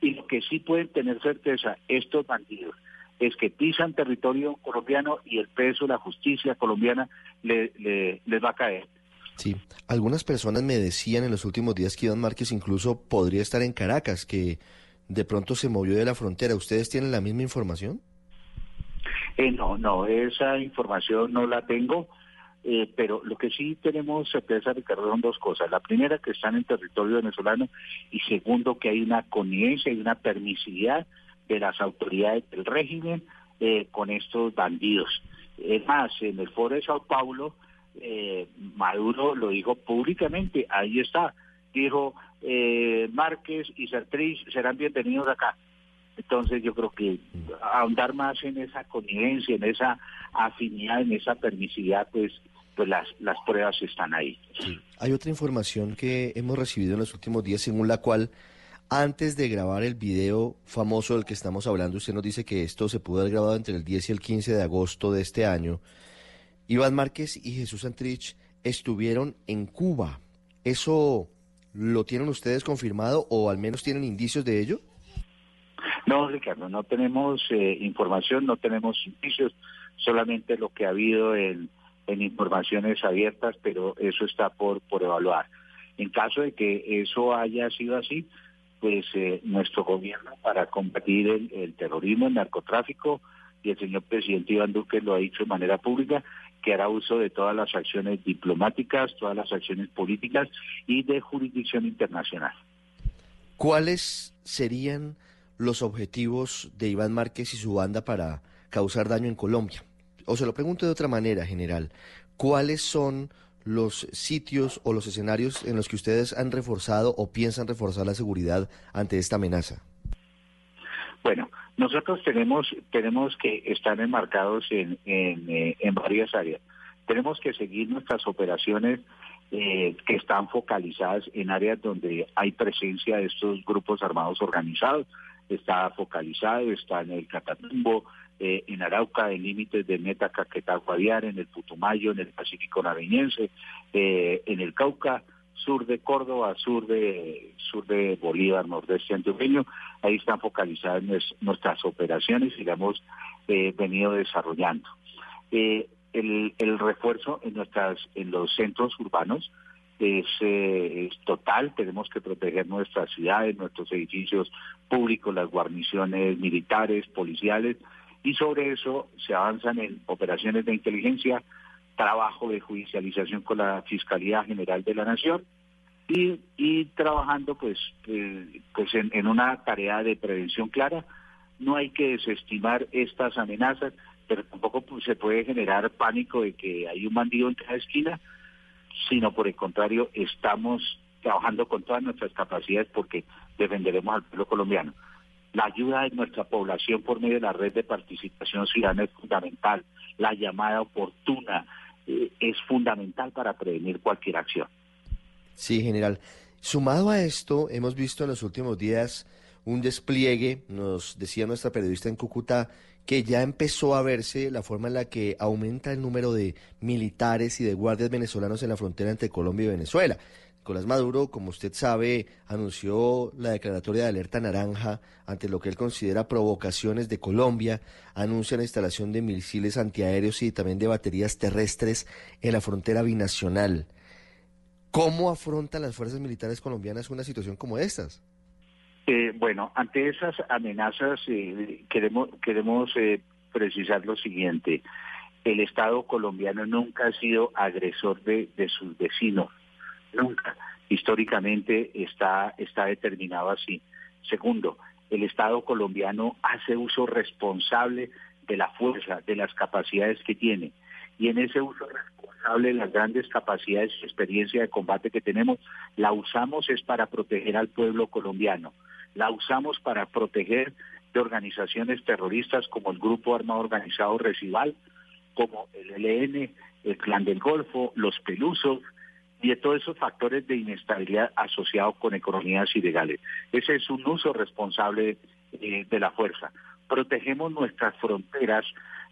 Y lo que sí pueden tener certeza estos bandidos es que pisan territorio colombiano y el peso de la justicia colombiana le, le, les va a caer. Sí, algunas personas me decían en los últimos días que Iván Márquez incluso podría estar en Caracas, que de pronto se movió de la frontera. ¿Ustedes tienen la misma información? Eh, no, no, esa información no la tengo. Eh, pero lo que sí tenemos certeza, Ricardo, son dos cosas. La primera, que están en territorio venezolano, y segundo, que hay una connivencia y una permisividad de las autoridades del régimen eh, con estos bandidos. Es más, en el foro de Sao Paulo, eh, Maduro lo dijo públicamente, ahí está, dijo eh, Márquez y Sartriz serán bienvenidos acá. Entonces yo creo que ahondar más en esa connivencia, en esa afinidad, en esa permisividad, pues pues las, las pruebas están ahí. Hay otra información que hemos recibido en los últimos días según la cual antes de grabar el video famoso del que estamos hablando, usted nos dice que esto se pudo haber grabado entre el 10 y el 15 de agosto de este año. Iván Márquez y Jesús Santrich estuvieron en Cuba. ¿Eso lo tienen ustedes confirmado o al menos tienen indicios de ello? No, Ricardo, no tenemos eh, información, no tenemos indicios, solamente lo que ha habido en, en informaciones abiertas, pero eso está por, por evaluar. En caso de que eso haya sido así, pues eh, nuestro gobierno para combatir el, el, terrorismo, el narcotráfico, y el señor presidente Iván Duque lo ha dicho de manera pública, que hará uso de todas las acciones diplomáticas, todas las acciones políticas y de jurisdicción internacional. ¿Cuáles serían los objetivos de Iván Márquez y su banda para causar daño en Colombia? O se lo pregunto de otra manera, general. ¿Cuáles son los sitios o los escenarios en los que ustedes han reforzado o piensan reforzar la seguridad ante esta amenaza? Bueno, nosotros tenemos tenemos que estar enmarcados en, en, eh, varias áreas. Tenemos que seguir nuestras operaciones eh, que están focalizadas en áreas donde hay presencia de estos grupos armados organizados. Está focalizado, está en el Catatumbo, eh, en Arauca, en límites de Meta, Caquetá, Guaviare, en el Putumayo, en el Pacífico Nariñense, eh, en el Cauca, sur de Córdoba, sur de sur de Bolívar, nordeste antioqueño. Ahí están focalizadas nuestras operaciones y las hemos eh, venido desarrollando. Eh, el, el, refuerzo en nuestras en los centros urbanos es, eh, es, total. Tenemos que proteger nuestras ciudades, nuestros edificios públicos, las guarniciones militares, policiales y sobre eso se avanzan en operaciones de inteligencia, trabajo de judicialización con la Fiscalía General de la Nación y, y trabajando pues, eh, pues en, en una tarea de prevención clara. No hay que desestimar estas amenazas, pero tampoco pues, se puede generar pánico de que hay un bandido en cada esquina, sino por el contrario, estamos trabajando con todas nuestras capacidades porque defenderemos al pueblo colombiano. La ayuda de nuestra población por medio de la red de participación ciudadana es fundamental. La llamada oportuna eh, es fundamental para prevenir cualquier acción. Sí, general. Sumado a esto, hemos visto en los últimos días un despliegue, nos decía nuestra periodista en Cúcuta, que ya empezó a verse la forma en la que aumenta el número de militares y de guardias venezolanos en la frontera entre Colombia y Venezuela. Nicolás Maduro, como usted sabe, anunció la declaratoria de alerta naranja ante lo que él considera provocaciones de Colombia, anuncia la instalación de misiles antiaéreos y también de baterías terrestres en la frontera binacional. ¿Cómo afrontan las fuerzas militares colombianas una situación como estas? Eh, bueno, ante esas amenazas eh, queremos, queremos eh, precisar lo siguiente. El Estado colombiano nunca ha sido agresor de, de sus vecinos, nunca. Históricamente está, está determinado así. Segundo, el Estado colombiano hace uso responsable de la fuerza, de las capacidades que tiene. Y en ese uso responsable responsable, las grandes capacidades y experiencia de combate que tenemos, la usamos es para proteger al pueblo colombiano, la usamos para proteger de organizaciones terroristas como el Grupo Armado Organizado Residual, como el ELN, el Clan del Golfo, los Pelusos, y de todos esos factores de inestabilidad asociados con economías ilegales. Ese es un uso responsable eh, de la fuerza. Protegemos nuestras fronteras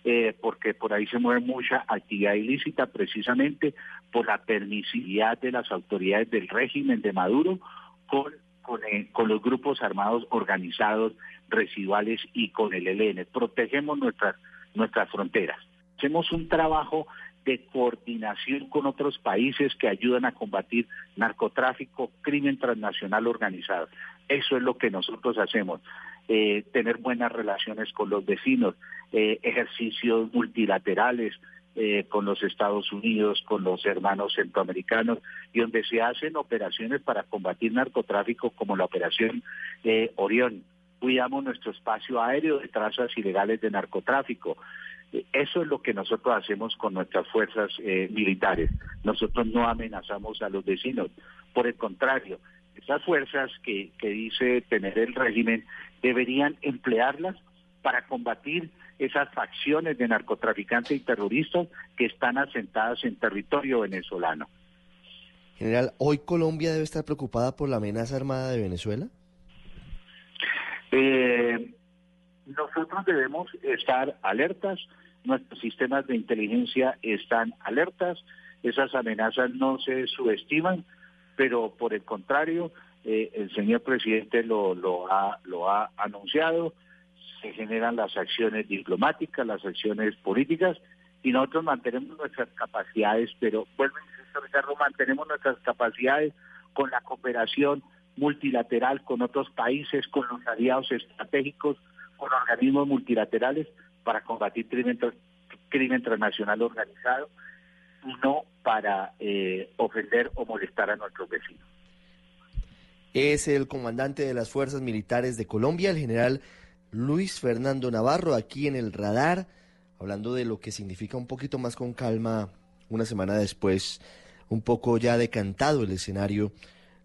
eh, porque por ahí se mueve mucha actividad ilícita precisamente por la permisividad de las autoridades del régimen de Maduro con, con, eh, con los grupos armados organizados residuales y con el ELN. Protegemos nuestras, nuestras fronteras. Hacemos un trabajo de coordinación con otros países que ayudan a combatir narcotráfico, crimen transnacional organizado. Eso es lo que nosotros hacemos. Eh, tener buenas relaciones con los vecinos, eh, ejercicios multilaterales eh, con los Estados Unidos, con los hermanos centroamericanos, y donde se hacen operaciones para combatir narcotráfico como la operación Orión. Cuidamos nuestro espacio aéreo de trazas ilegales de narcotráfico. Eso es lo que nosotros hacemos con nuestras fuerzas eh, militares. Nosotros no amenazamos a los vecinos. Por el contrario, esas fuerzas que, que dice tener el régimen deberían emplearlas para combatir esas facciones de narcotraficantes y terroristas que están asentadas en territorio venezolano. General, ¿hoy Colombia debe estar preocupada por la amenaza armada de Venezuela? Eh, nosotros debemos estar alertas, nuestros sistemas de inteligencia están alertas, esas amenazas no se subestiman, pero por el contrario, eh, el señor presidente lo, lo, ha, lo ha anunciado, generan las acciones diplomáticas, las acciones políticas, y nosotros mantenemos nuestras capacidades, pero vuelvo a Ricardo, mantenemos nuestras capacidades con la cooperación multilateral con otros países, con los aliados estratégicos, con organismos multilaterales para combatir crimen, crimen transnacional organizado no para eh, ofender o molestar a nuestros vecinos. Es el comandante de las Fuerzas Militares de Colombia, el general Luis Fernando Navarro, aquí en el radar, hablando de lo que significa un poquito más con calma, una semana después, un poco ya decantado el escenario,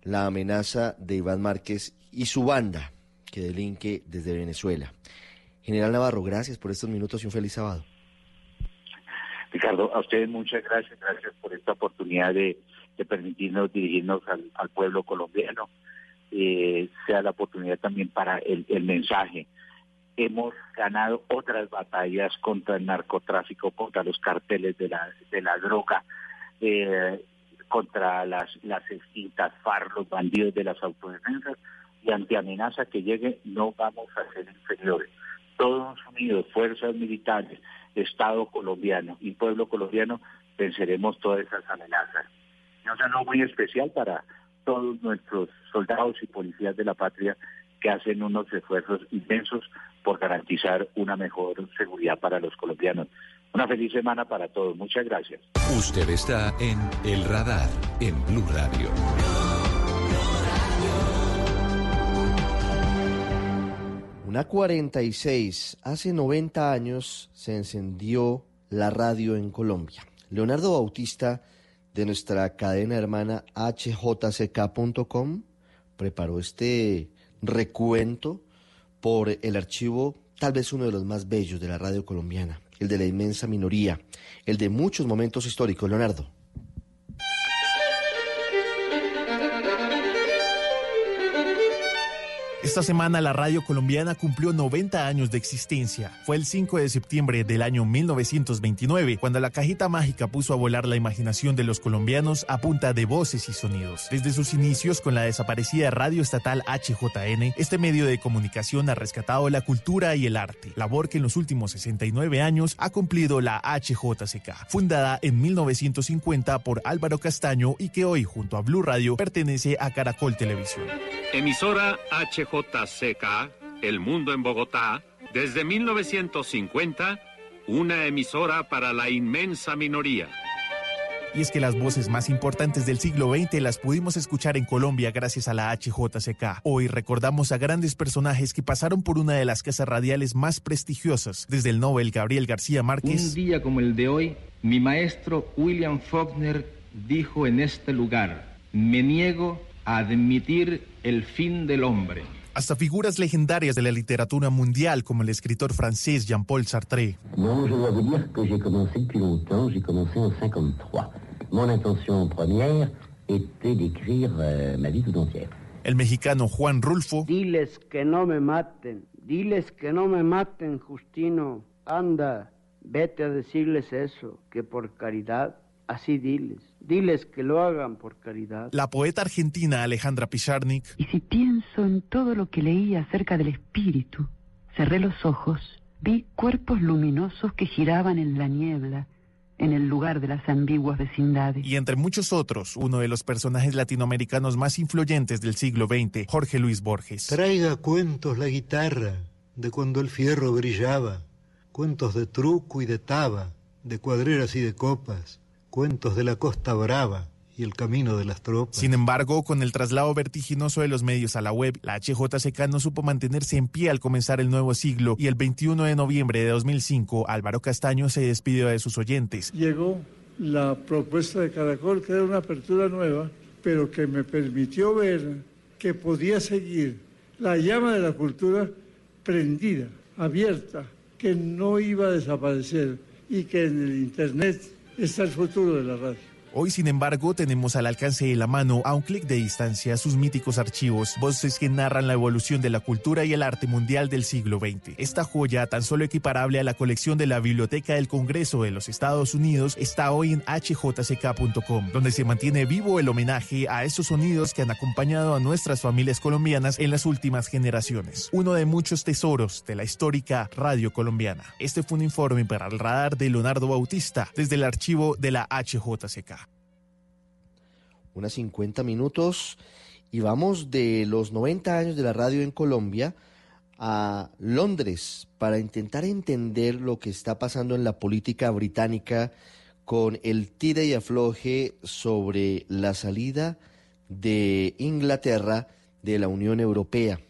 la amenaza de Iván Márquez y su banda que delinque desde Venezuela. General Navarro, gracias por estos minutos y un feliz sábado. Ricardo, a ustedes muchas gracias, gracias por esta oportunidad de, permitirnos dirigirnos al, pueblo colombiano. Eh, sea la oportunidad también para el, mensaje. Hemos ganado otras batallas contra el narcotráfico, contra los carteles de la, de la droga, eh, contra las, las extintas los bandidos de las autodefensas, y ante amenaza que llegue no vamos a ser inferiores todos unidos, fuerzas militares, Estado colombiano y pueblo colombiano, venceremos todas esas amenazas. Y un saludo muy especial para todos nuestros soldados y policías de la patria que hacen unos esfuerzos inmensos por garantizar una mejor seguridad para los colombianos. Una feliz semana para todos. Muchas gracias. Usted está en El Radar, en Blue Radio. Una 46. Hace 90 años se encendió la radio en Colombia. Leonardo Bautista, de nuestra cadena hermana hjck.com, preparó este recuento por el archivo, tal vez uno de los más bellos de la radio colombiana, el de la inmensa minoría, el de muchos momentos históricos. Leonardo. Esta semana la radio colombiana cumplió 90 años de existencia. Fue el 5 de septiembre del año 1929 cuando la cajita mágica puso a volar la imaginación de los colombianos a punta de voces y sonidos. Desde sus inicios con la desaparecida radio estatal HJN, este medio de comunicación ha rescatado la cultura y el arte, labor que en los últimos 69 años ha cumplido la HJCK, fundada en 1950 por Álvaro Castaño y que hoy junto a Blue Radio pertenece a Caracol Televisión. Emisora HJCK, El Mundo en Bogotá, desde 1950, una emisora para la inmensa minoría. Y es que las voces más importantes del siglo XX las pudimos escuchar en Colombia gracias a la HJCK. Hoy recordamos a grandes personajes que pasaron por una de las casas radiales más prestigiosas, desde el Nobel Gabriel García Márquez. Un día como el de hoy, Mi maestro William Faulkner dijo en este lugar, me niego a admitir el fin del hombre. Hasta figuras legendarias de la literatura mundial como el escritor francés Jean-Paul Sartre. Non, je dois vous dire que j'ai commencé depuis longtemps, j'ai commencé en 53. Mon intention première était d'écrire euh, ma vie tout entière. El mexicano Juan Rulfo. Diles que no me maten, diles que no me maten, Justino. Anda, vete a decirles eso, que por caridad, así diles. Diles que lo hagan por caridad. La poeta argentina Alejandra Pizarnik. Y si pienso en todo lo que leí acerca del espíritu, cerré los ojos, vi cuerpos luminosos que giraban en la niebla, en el lugar de las ambiguas vecindades. Y entre muchos otros, uno de los personajes latinoamericanos más influyentes del siglo XX, Jorge Luis Borges. Traiga cuentos la guitarra de cuando el fierro brillaba, cuentos de truco y de taba, de cuadreras y de copas, cuentos de la Costa Brava y el camino de las tropas. Sin embargo, con el traslado vertiginoso de los medios a la web, la HJCK no supo mantenerse en pie al comenzar el nuevo siglo y el 21 de noviembre de 2005, Álvaro Castaño se despidió de sus oyentes. Llegó la propuesta de Caracol, que era una apertura nueva, pero que me permitió ver que podía seguir la llama de la cultura prendida, abierta, que no iba a desaparecer y que en el Internet está el futuro de la radio. Hoy, sin embargo, tenemos al alcance de la mano, a un clic de distancia, sus míticos archivos, voces que narran la evolución de la cultura y el arte mundial del siglo XX. Esta joya, tan solo equiparable a la colección de la Biblioteca del Congreso de los Estados Unidos, está hoy en hjck.com, donde se mantiene vivo el homenaje a esos sonidos que han acompañado a nuestras familias colombianas en las últimas generaciones. Uno de muchos tesoros de la histórica radio colombiana. Este fue un informe para el radar de Leonardo Bautista desde el archivo de la HJCK unas 50 minutos y vamos de los 90 años de la radio en Colombia a Londres para intentar entender lo que está pasando en la política británica con el tire y afloje sobre la salida de Inglaterra de la Unión Europea.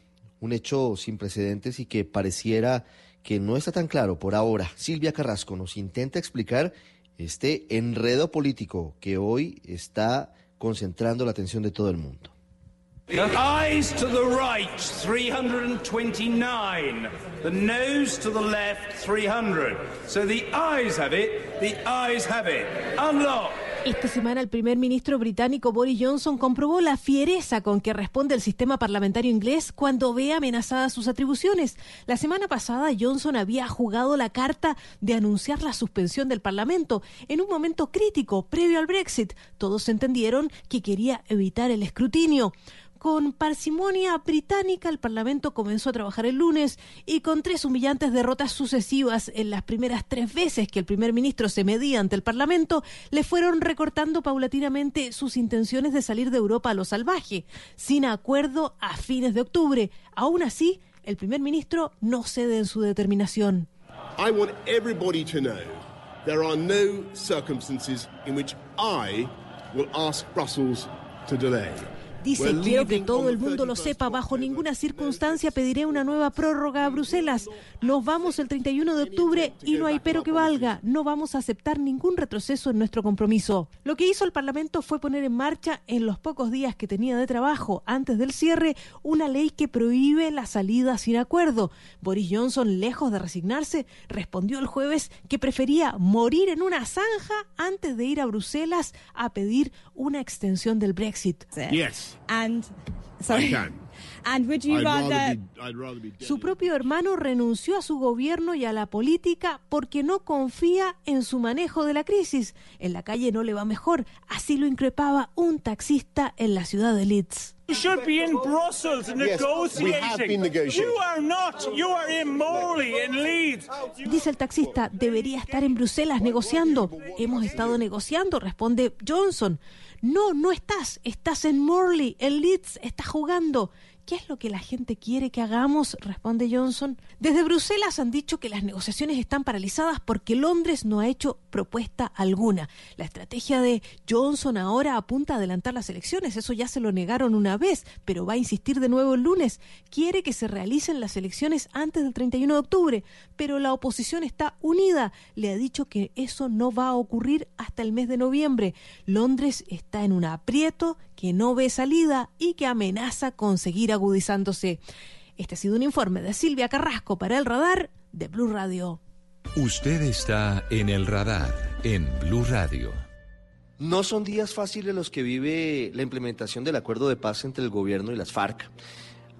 Un hecho sin precedentes y que pareciera que no está tan claro por ahora. Silvia Carrasco nos intenta explicar este enredo político que hoy está concentrando la atención de todo el mundo. The eyes to the right, 329. The nose to the left, 300. So the eyes have it, the eyes have it. Unlock. Esta semana el primer ministro británico Boris Johnson comprobó la fiereza con que responde el sistema parlamentario inglés cuando ve amenazadas sus atribuciones. La semana pasada Johnson había jugado la carta de anunciar la suspensión del Parlamento en un momento crítico previo al Brexit. Todos entendieron que quería evitar el escrutinio. Con parsimonia británica, el Parlamento comenzó a trabajar el lunes y con tres humillantes derrotas sucesivas en las primeras tres veces que el primer ministro se medía ante el Parlamento, le fueron recortando paulatinamente sus intenciones de salir de Europa a lo salvaje, sin acuerdo a fines de octubre. Aún así, el primer ministro no cede en su determinación. I want everybody to know there are no circumstances in which I will ask Brussels to delay. Dice, quiero que todo el mundo lo sepa, bajo ninguna circunstancia pediré una nueva prórroga a Bruselas. Nos vamos el 31 de octubre y no hay pero que valga. No vamos a aceptar ningún retroceso en nuestro compromiso. Lo que hizo el Parlamento fue poner en marcha, en los pocos días que tenía de trabajo antes del cierre, una ley que prohíbe la salida sin acuerdo. Boris Johnson, lejos de resignarse, respondió el jueves que prefería morir en una zanja antes de ir a Bruselas a pedir una extensión del Brexit. Yes. And I sorry. can. And would you I'd rather rather be- I'd rather be dead. su propio hermano renunció a su gobierno y a la política porque no confía en su manejo de la crisis. En la calle no le va mejor, así lo increpaba un taxista en la ciudad de Leeds. You should be in Brussels Yes, we have been negotiating. negotiating. You are not. You are in Morley, in Leeds. Dice el taxista, debería estar en Bruselas negociando. Hemos estado negociando, responde Johnson. No, no estás, estás en Morley, en Leeds, estás jugando. ¿Qué es lo que la gente quiere que hagamos? responde Johnson. Desde Bruselas han dicho que las negociaciones están paralizadas porque Londres no ha hecho propuesta alguna. La estrategia de Johnson ahora apunta a adelantar las elecciones. Eso ya se lo negaron una vez, pero va a insistir de nuevo el lunes. Quiere que se realicen las elecciones antes del 31 de octubre, pero la oposición está unida. Le ha dicho que eso no va a ocurrir hasta el mes de noviembre. Londres está en un aprieto que no ve salida y que amenaza con seguir agudizándose. Este ha sido un informe de Silvia Carrasco para el radar de Blue Radio. Usted está en el radar en Blue Radio. No son días fáciles los que vive la implementación del acuerdo de paz entre el gobierno y las FARC.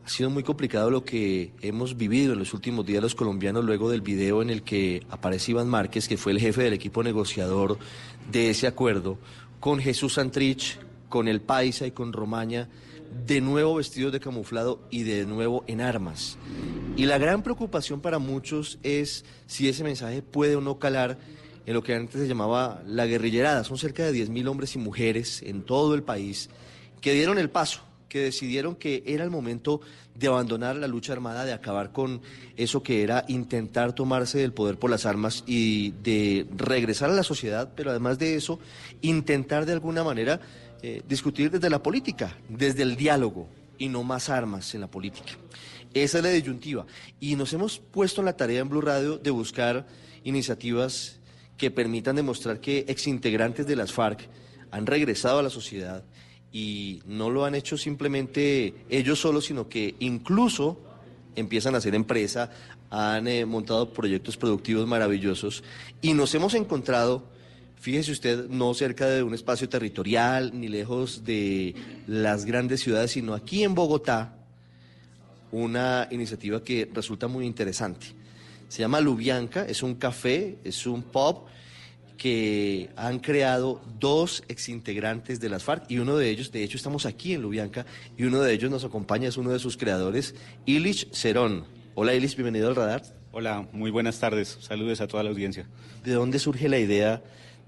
Ha sido muy complicado lo que hemos vivido en los últimos días los colombianos luego del video en el que aparece Iván Márquez, que fue el jefe del equipo negociador de ese acuerdo, con Jesús Santrich, con el Paisa y con Romaña, de nuevo vestidos de camuflado y de nuevo en armas. Y la gran preocupación para muchos es si ese mensaje puede o no calar en lo que antes se llamaba la guerrillerada. Son cerca de 10.000 hombres y mujeres en todo el país que dieron el paso, que decidieron que era el momento de abandonar la lucha armada, de acabar con eso que era intentar tomarse del poder por las armas y de regresar a la sociedad, pero además de eso, intentar de alguna manera eh, discutir desde la política, desde el diálogo y no más armas en la política. Esa es la disyuntiva. Y nos hemos puesto en la tarea en Blue Radio de buscar iniciativas que permitan demostrar que exintegrantes de las FARC han regresado a la sociedad y no lo han hecho simplemente ellos solos, sino que incluso empiezan a hacer empresa, han eh, montado proyectos productivos maravillosos y nos hemos encontrado Fíjese usted, no cerca de un espacio territorial, ni lejos de las grandes ciudades, sino aquí en Bogotá, una iniciativa que resulta muy interesante. Se llama Lubianca, es un café, es un pub que han creado dos exintegrantes de las FARC y uno de ellos, de hecho estamos aquí en Lubianca y uno de ellos nos acompaña, es uno de sus creadores, Ilich Cerón. Hola Ilich, bienvenido al radar. Hola, muy buenas tardes, saludos a toda la audiencia. ¿De dónde surge la idea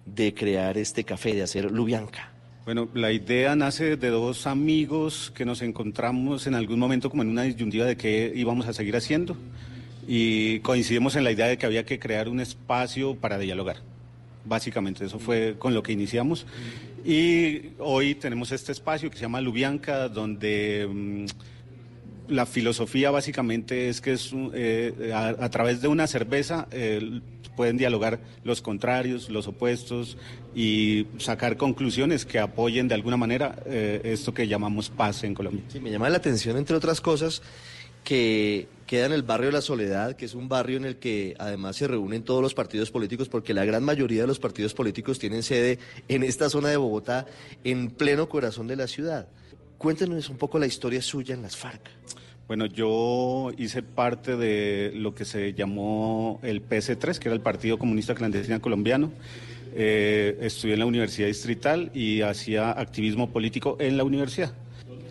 de crear este café, de hacer Lubianca? Bueno, la idea nace de dos amigos que nos encontramos en algún momento como en una disyuntiva de qué íbamos a seguir haciendo y coincidimos en la idea de que había que crear un espacio para dialogar. Básicamente, eso fue con lo que iniciamos. Y hoy tenemos este espacio que se llama Lubianca, donde mm, la filosofía básicamente es que es eh, a, través de una cerveza pueden dialogar los contrarios, los opuestos y sacar conclusiones que apoyen de alguna manera eh, esto que llamamos paz en Colombia. Sí, me llama la atención, entre otras cosas, que queda en el barrio de la Soledad, que es un barrio en el que además se reúnen todos los partidos políticos, porque la gran mayoría de los partidos políticos tienen sede en esta zona de Bogotá, en pleno corazón de la ciudad. Cuéntenos un poco la historia suya en las FARC. Bueno, yo hice parte de lo que se llamó el PS3, que era el Partido Comunista Clandestino Colombiano. Eh, estudié en la Universidad Distrital y hacía activismo político en la universidad.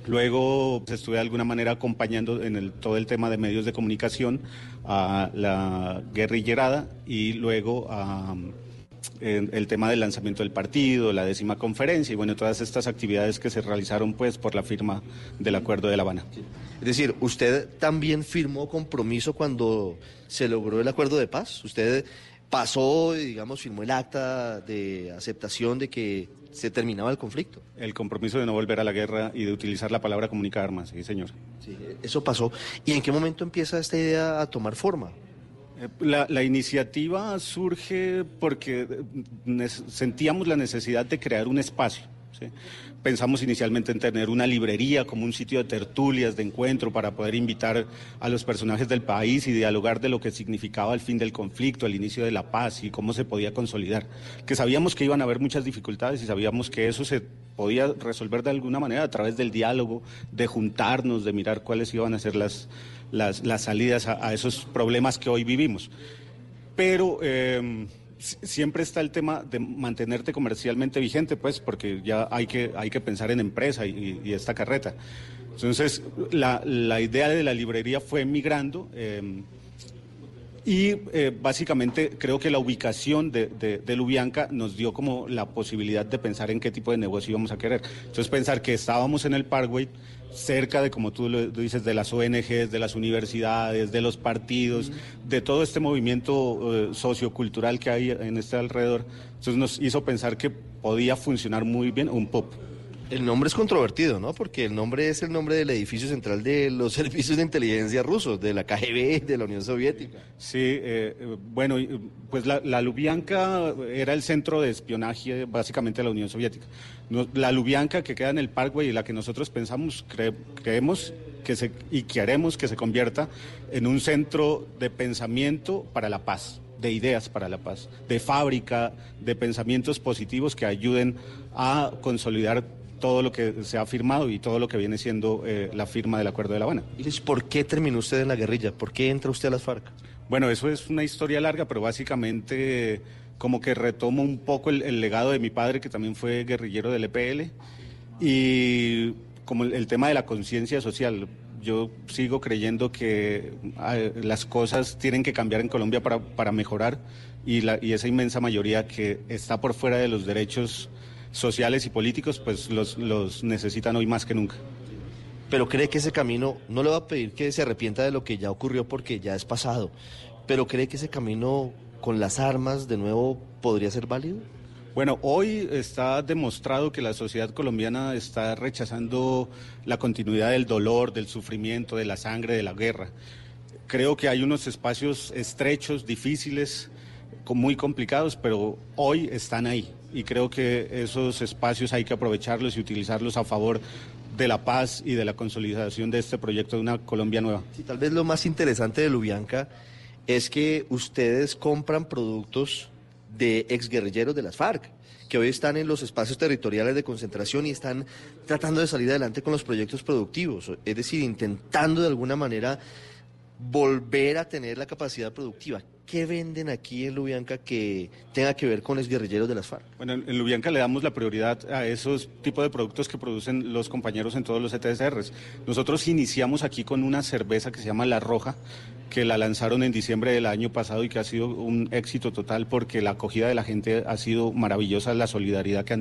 Luego pues, estuve de alguna manera acompañando en el, todo el tema de medios de comunicación a la guerrillerada y luego a el tema del lanzamiento del partido, la décima conferencia y bueno, todas estas actividades que se realizaron pues por la firma del Acuerdo de La Habana. Es decir, usted también firmó compromiso cuando se logró el Acuerdo de Paz. Usted pasó, digamos, firmó el acta de aceptación de que se terminaba el conflicto. El compromiso de no volver a la guerra y de utilizar la palabra comunicar armas, sí, señor. Sí, eso pasó. ¿Y en qué momento empieza esta idea a tomar forma? Eh, la, iniciativa surge porque eh, sentíamos la necesidad de crear un espacio. Pensamos inicialmente en tener una librería como un sitio de tertulias, de encuentro, para poder invitar a los personajes del país y dialogar de lo que significaba el fin del conflicto, el inicio de la paz y cómo se podía consolidar. Que sabíamos que iban a haber muchas dificultades y sabíamos que eso se podía resolver de alguna manera a través del diálogo, de juntarnos, de mirar cuáles iban a ser las las, salidas a, esos problemas que hoy vivimos. Pero em, siempre está el tema de mantenerte comercialmente vigente, pues, porque ya hay que, hay que pensar en empresa y, esta carreta. Entonces, la, idea de la librería fue migrando. Em, Y eh, básicamente creo que la ubicación de, de, de, Lubianca nos dio como la posibilidad de pensar en qué tipo de negocio íbamos a querer. Entonces pensar que estábamos en el Parkway, cerca de, como tú lo dices, de las ONGs, de las universidades, de los partidos, de todo este movimiento eh, sociocultural que hay en este alrededor. Entonces nos hizo pensar que podía funcionar muy bien un pub. El nombre es controvertido, ¿no? Porque el nombre es el nombre del edificio central de los servicios de inteligencia rusos, de la KGB, de la Unión Soviética. Sí, eh, bueno, pues la, la, era el centro de espionaje básicamente de la Unión Soviética. La Lubianka que queda en el Parkway y la que nosotros pensamos, cre, creemos que se, y queremos que se convierta en un centro de pensamiento para la paz de ideas para la paz, de fábrica, de pensamientos positivos que ayuden a consolidar todo lo que se ha firmado y todo lo que viene siendo eh, la firma del Acuerdo de La Habana. ¿Y por qué terminó usted en la guerrilla? ¿Por qué entra usted a las FARC? Bueno, eso es una historia larga, pero básicamente como que retomo un poco el, el legado de mi padre, que también fue guerrillero del EPL, y como el, el tema de la conciencia social. Yo sigo creyendo que eh, las cosas tienen que cambiar en Colombia para, para mejorar y, la, y esa inmensa mayoría que está por fuera de los derechos sociales y políticos, pues los, los necesitan hoy más que nunca. Pero cree que ese camino, no le va a pedir que se arrepienta de lo que ya ocurrió porque ya es pasado, pero cree que ese camino con las armas de nuevo podría ser válido? Bueno, hoy está demostrado que la sociedad colombiana está rechazando la continuidad del dolor, del sufrimiento, de la sangre, de la guerra. Creo que hay unos espacios estrechos, difíciles, muy complicados, pero hoy están ahí y creo que esos espacios hay que aprovecharlos y utilizarlos a favor de la paz y de la consolidación de este proyecto de una Colombia nueva. Sí, tal vez lo más interesante de Lubianca es que ustedes compran productos de exguerrilleros de las FARC, que hoy están en los espacios territoriales de concentración y están tratando de salir adelante con los proyectos productivos, es decir, intentando de alguna manera volver a tener la capacidad productiva. ¿Qué venden aquí en Lubianca que tenga que ver con los guerrilleros de las FARC? Bueno, en Lubianca le damos la prioridad a esos tipos de productos que producen los compañeros en todos los ETSRs. Nosotros iniciamos aquí con una cerveza que se llama La Roja, que la lanzaron en diciembre del año pasado y que ha sido un éxito total porque la acogida de la gente ha sido maravillosa, la solidaridad que han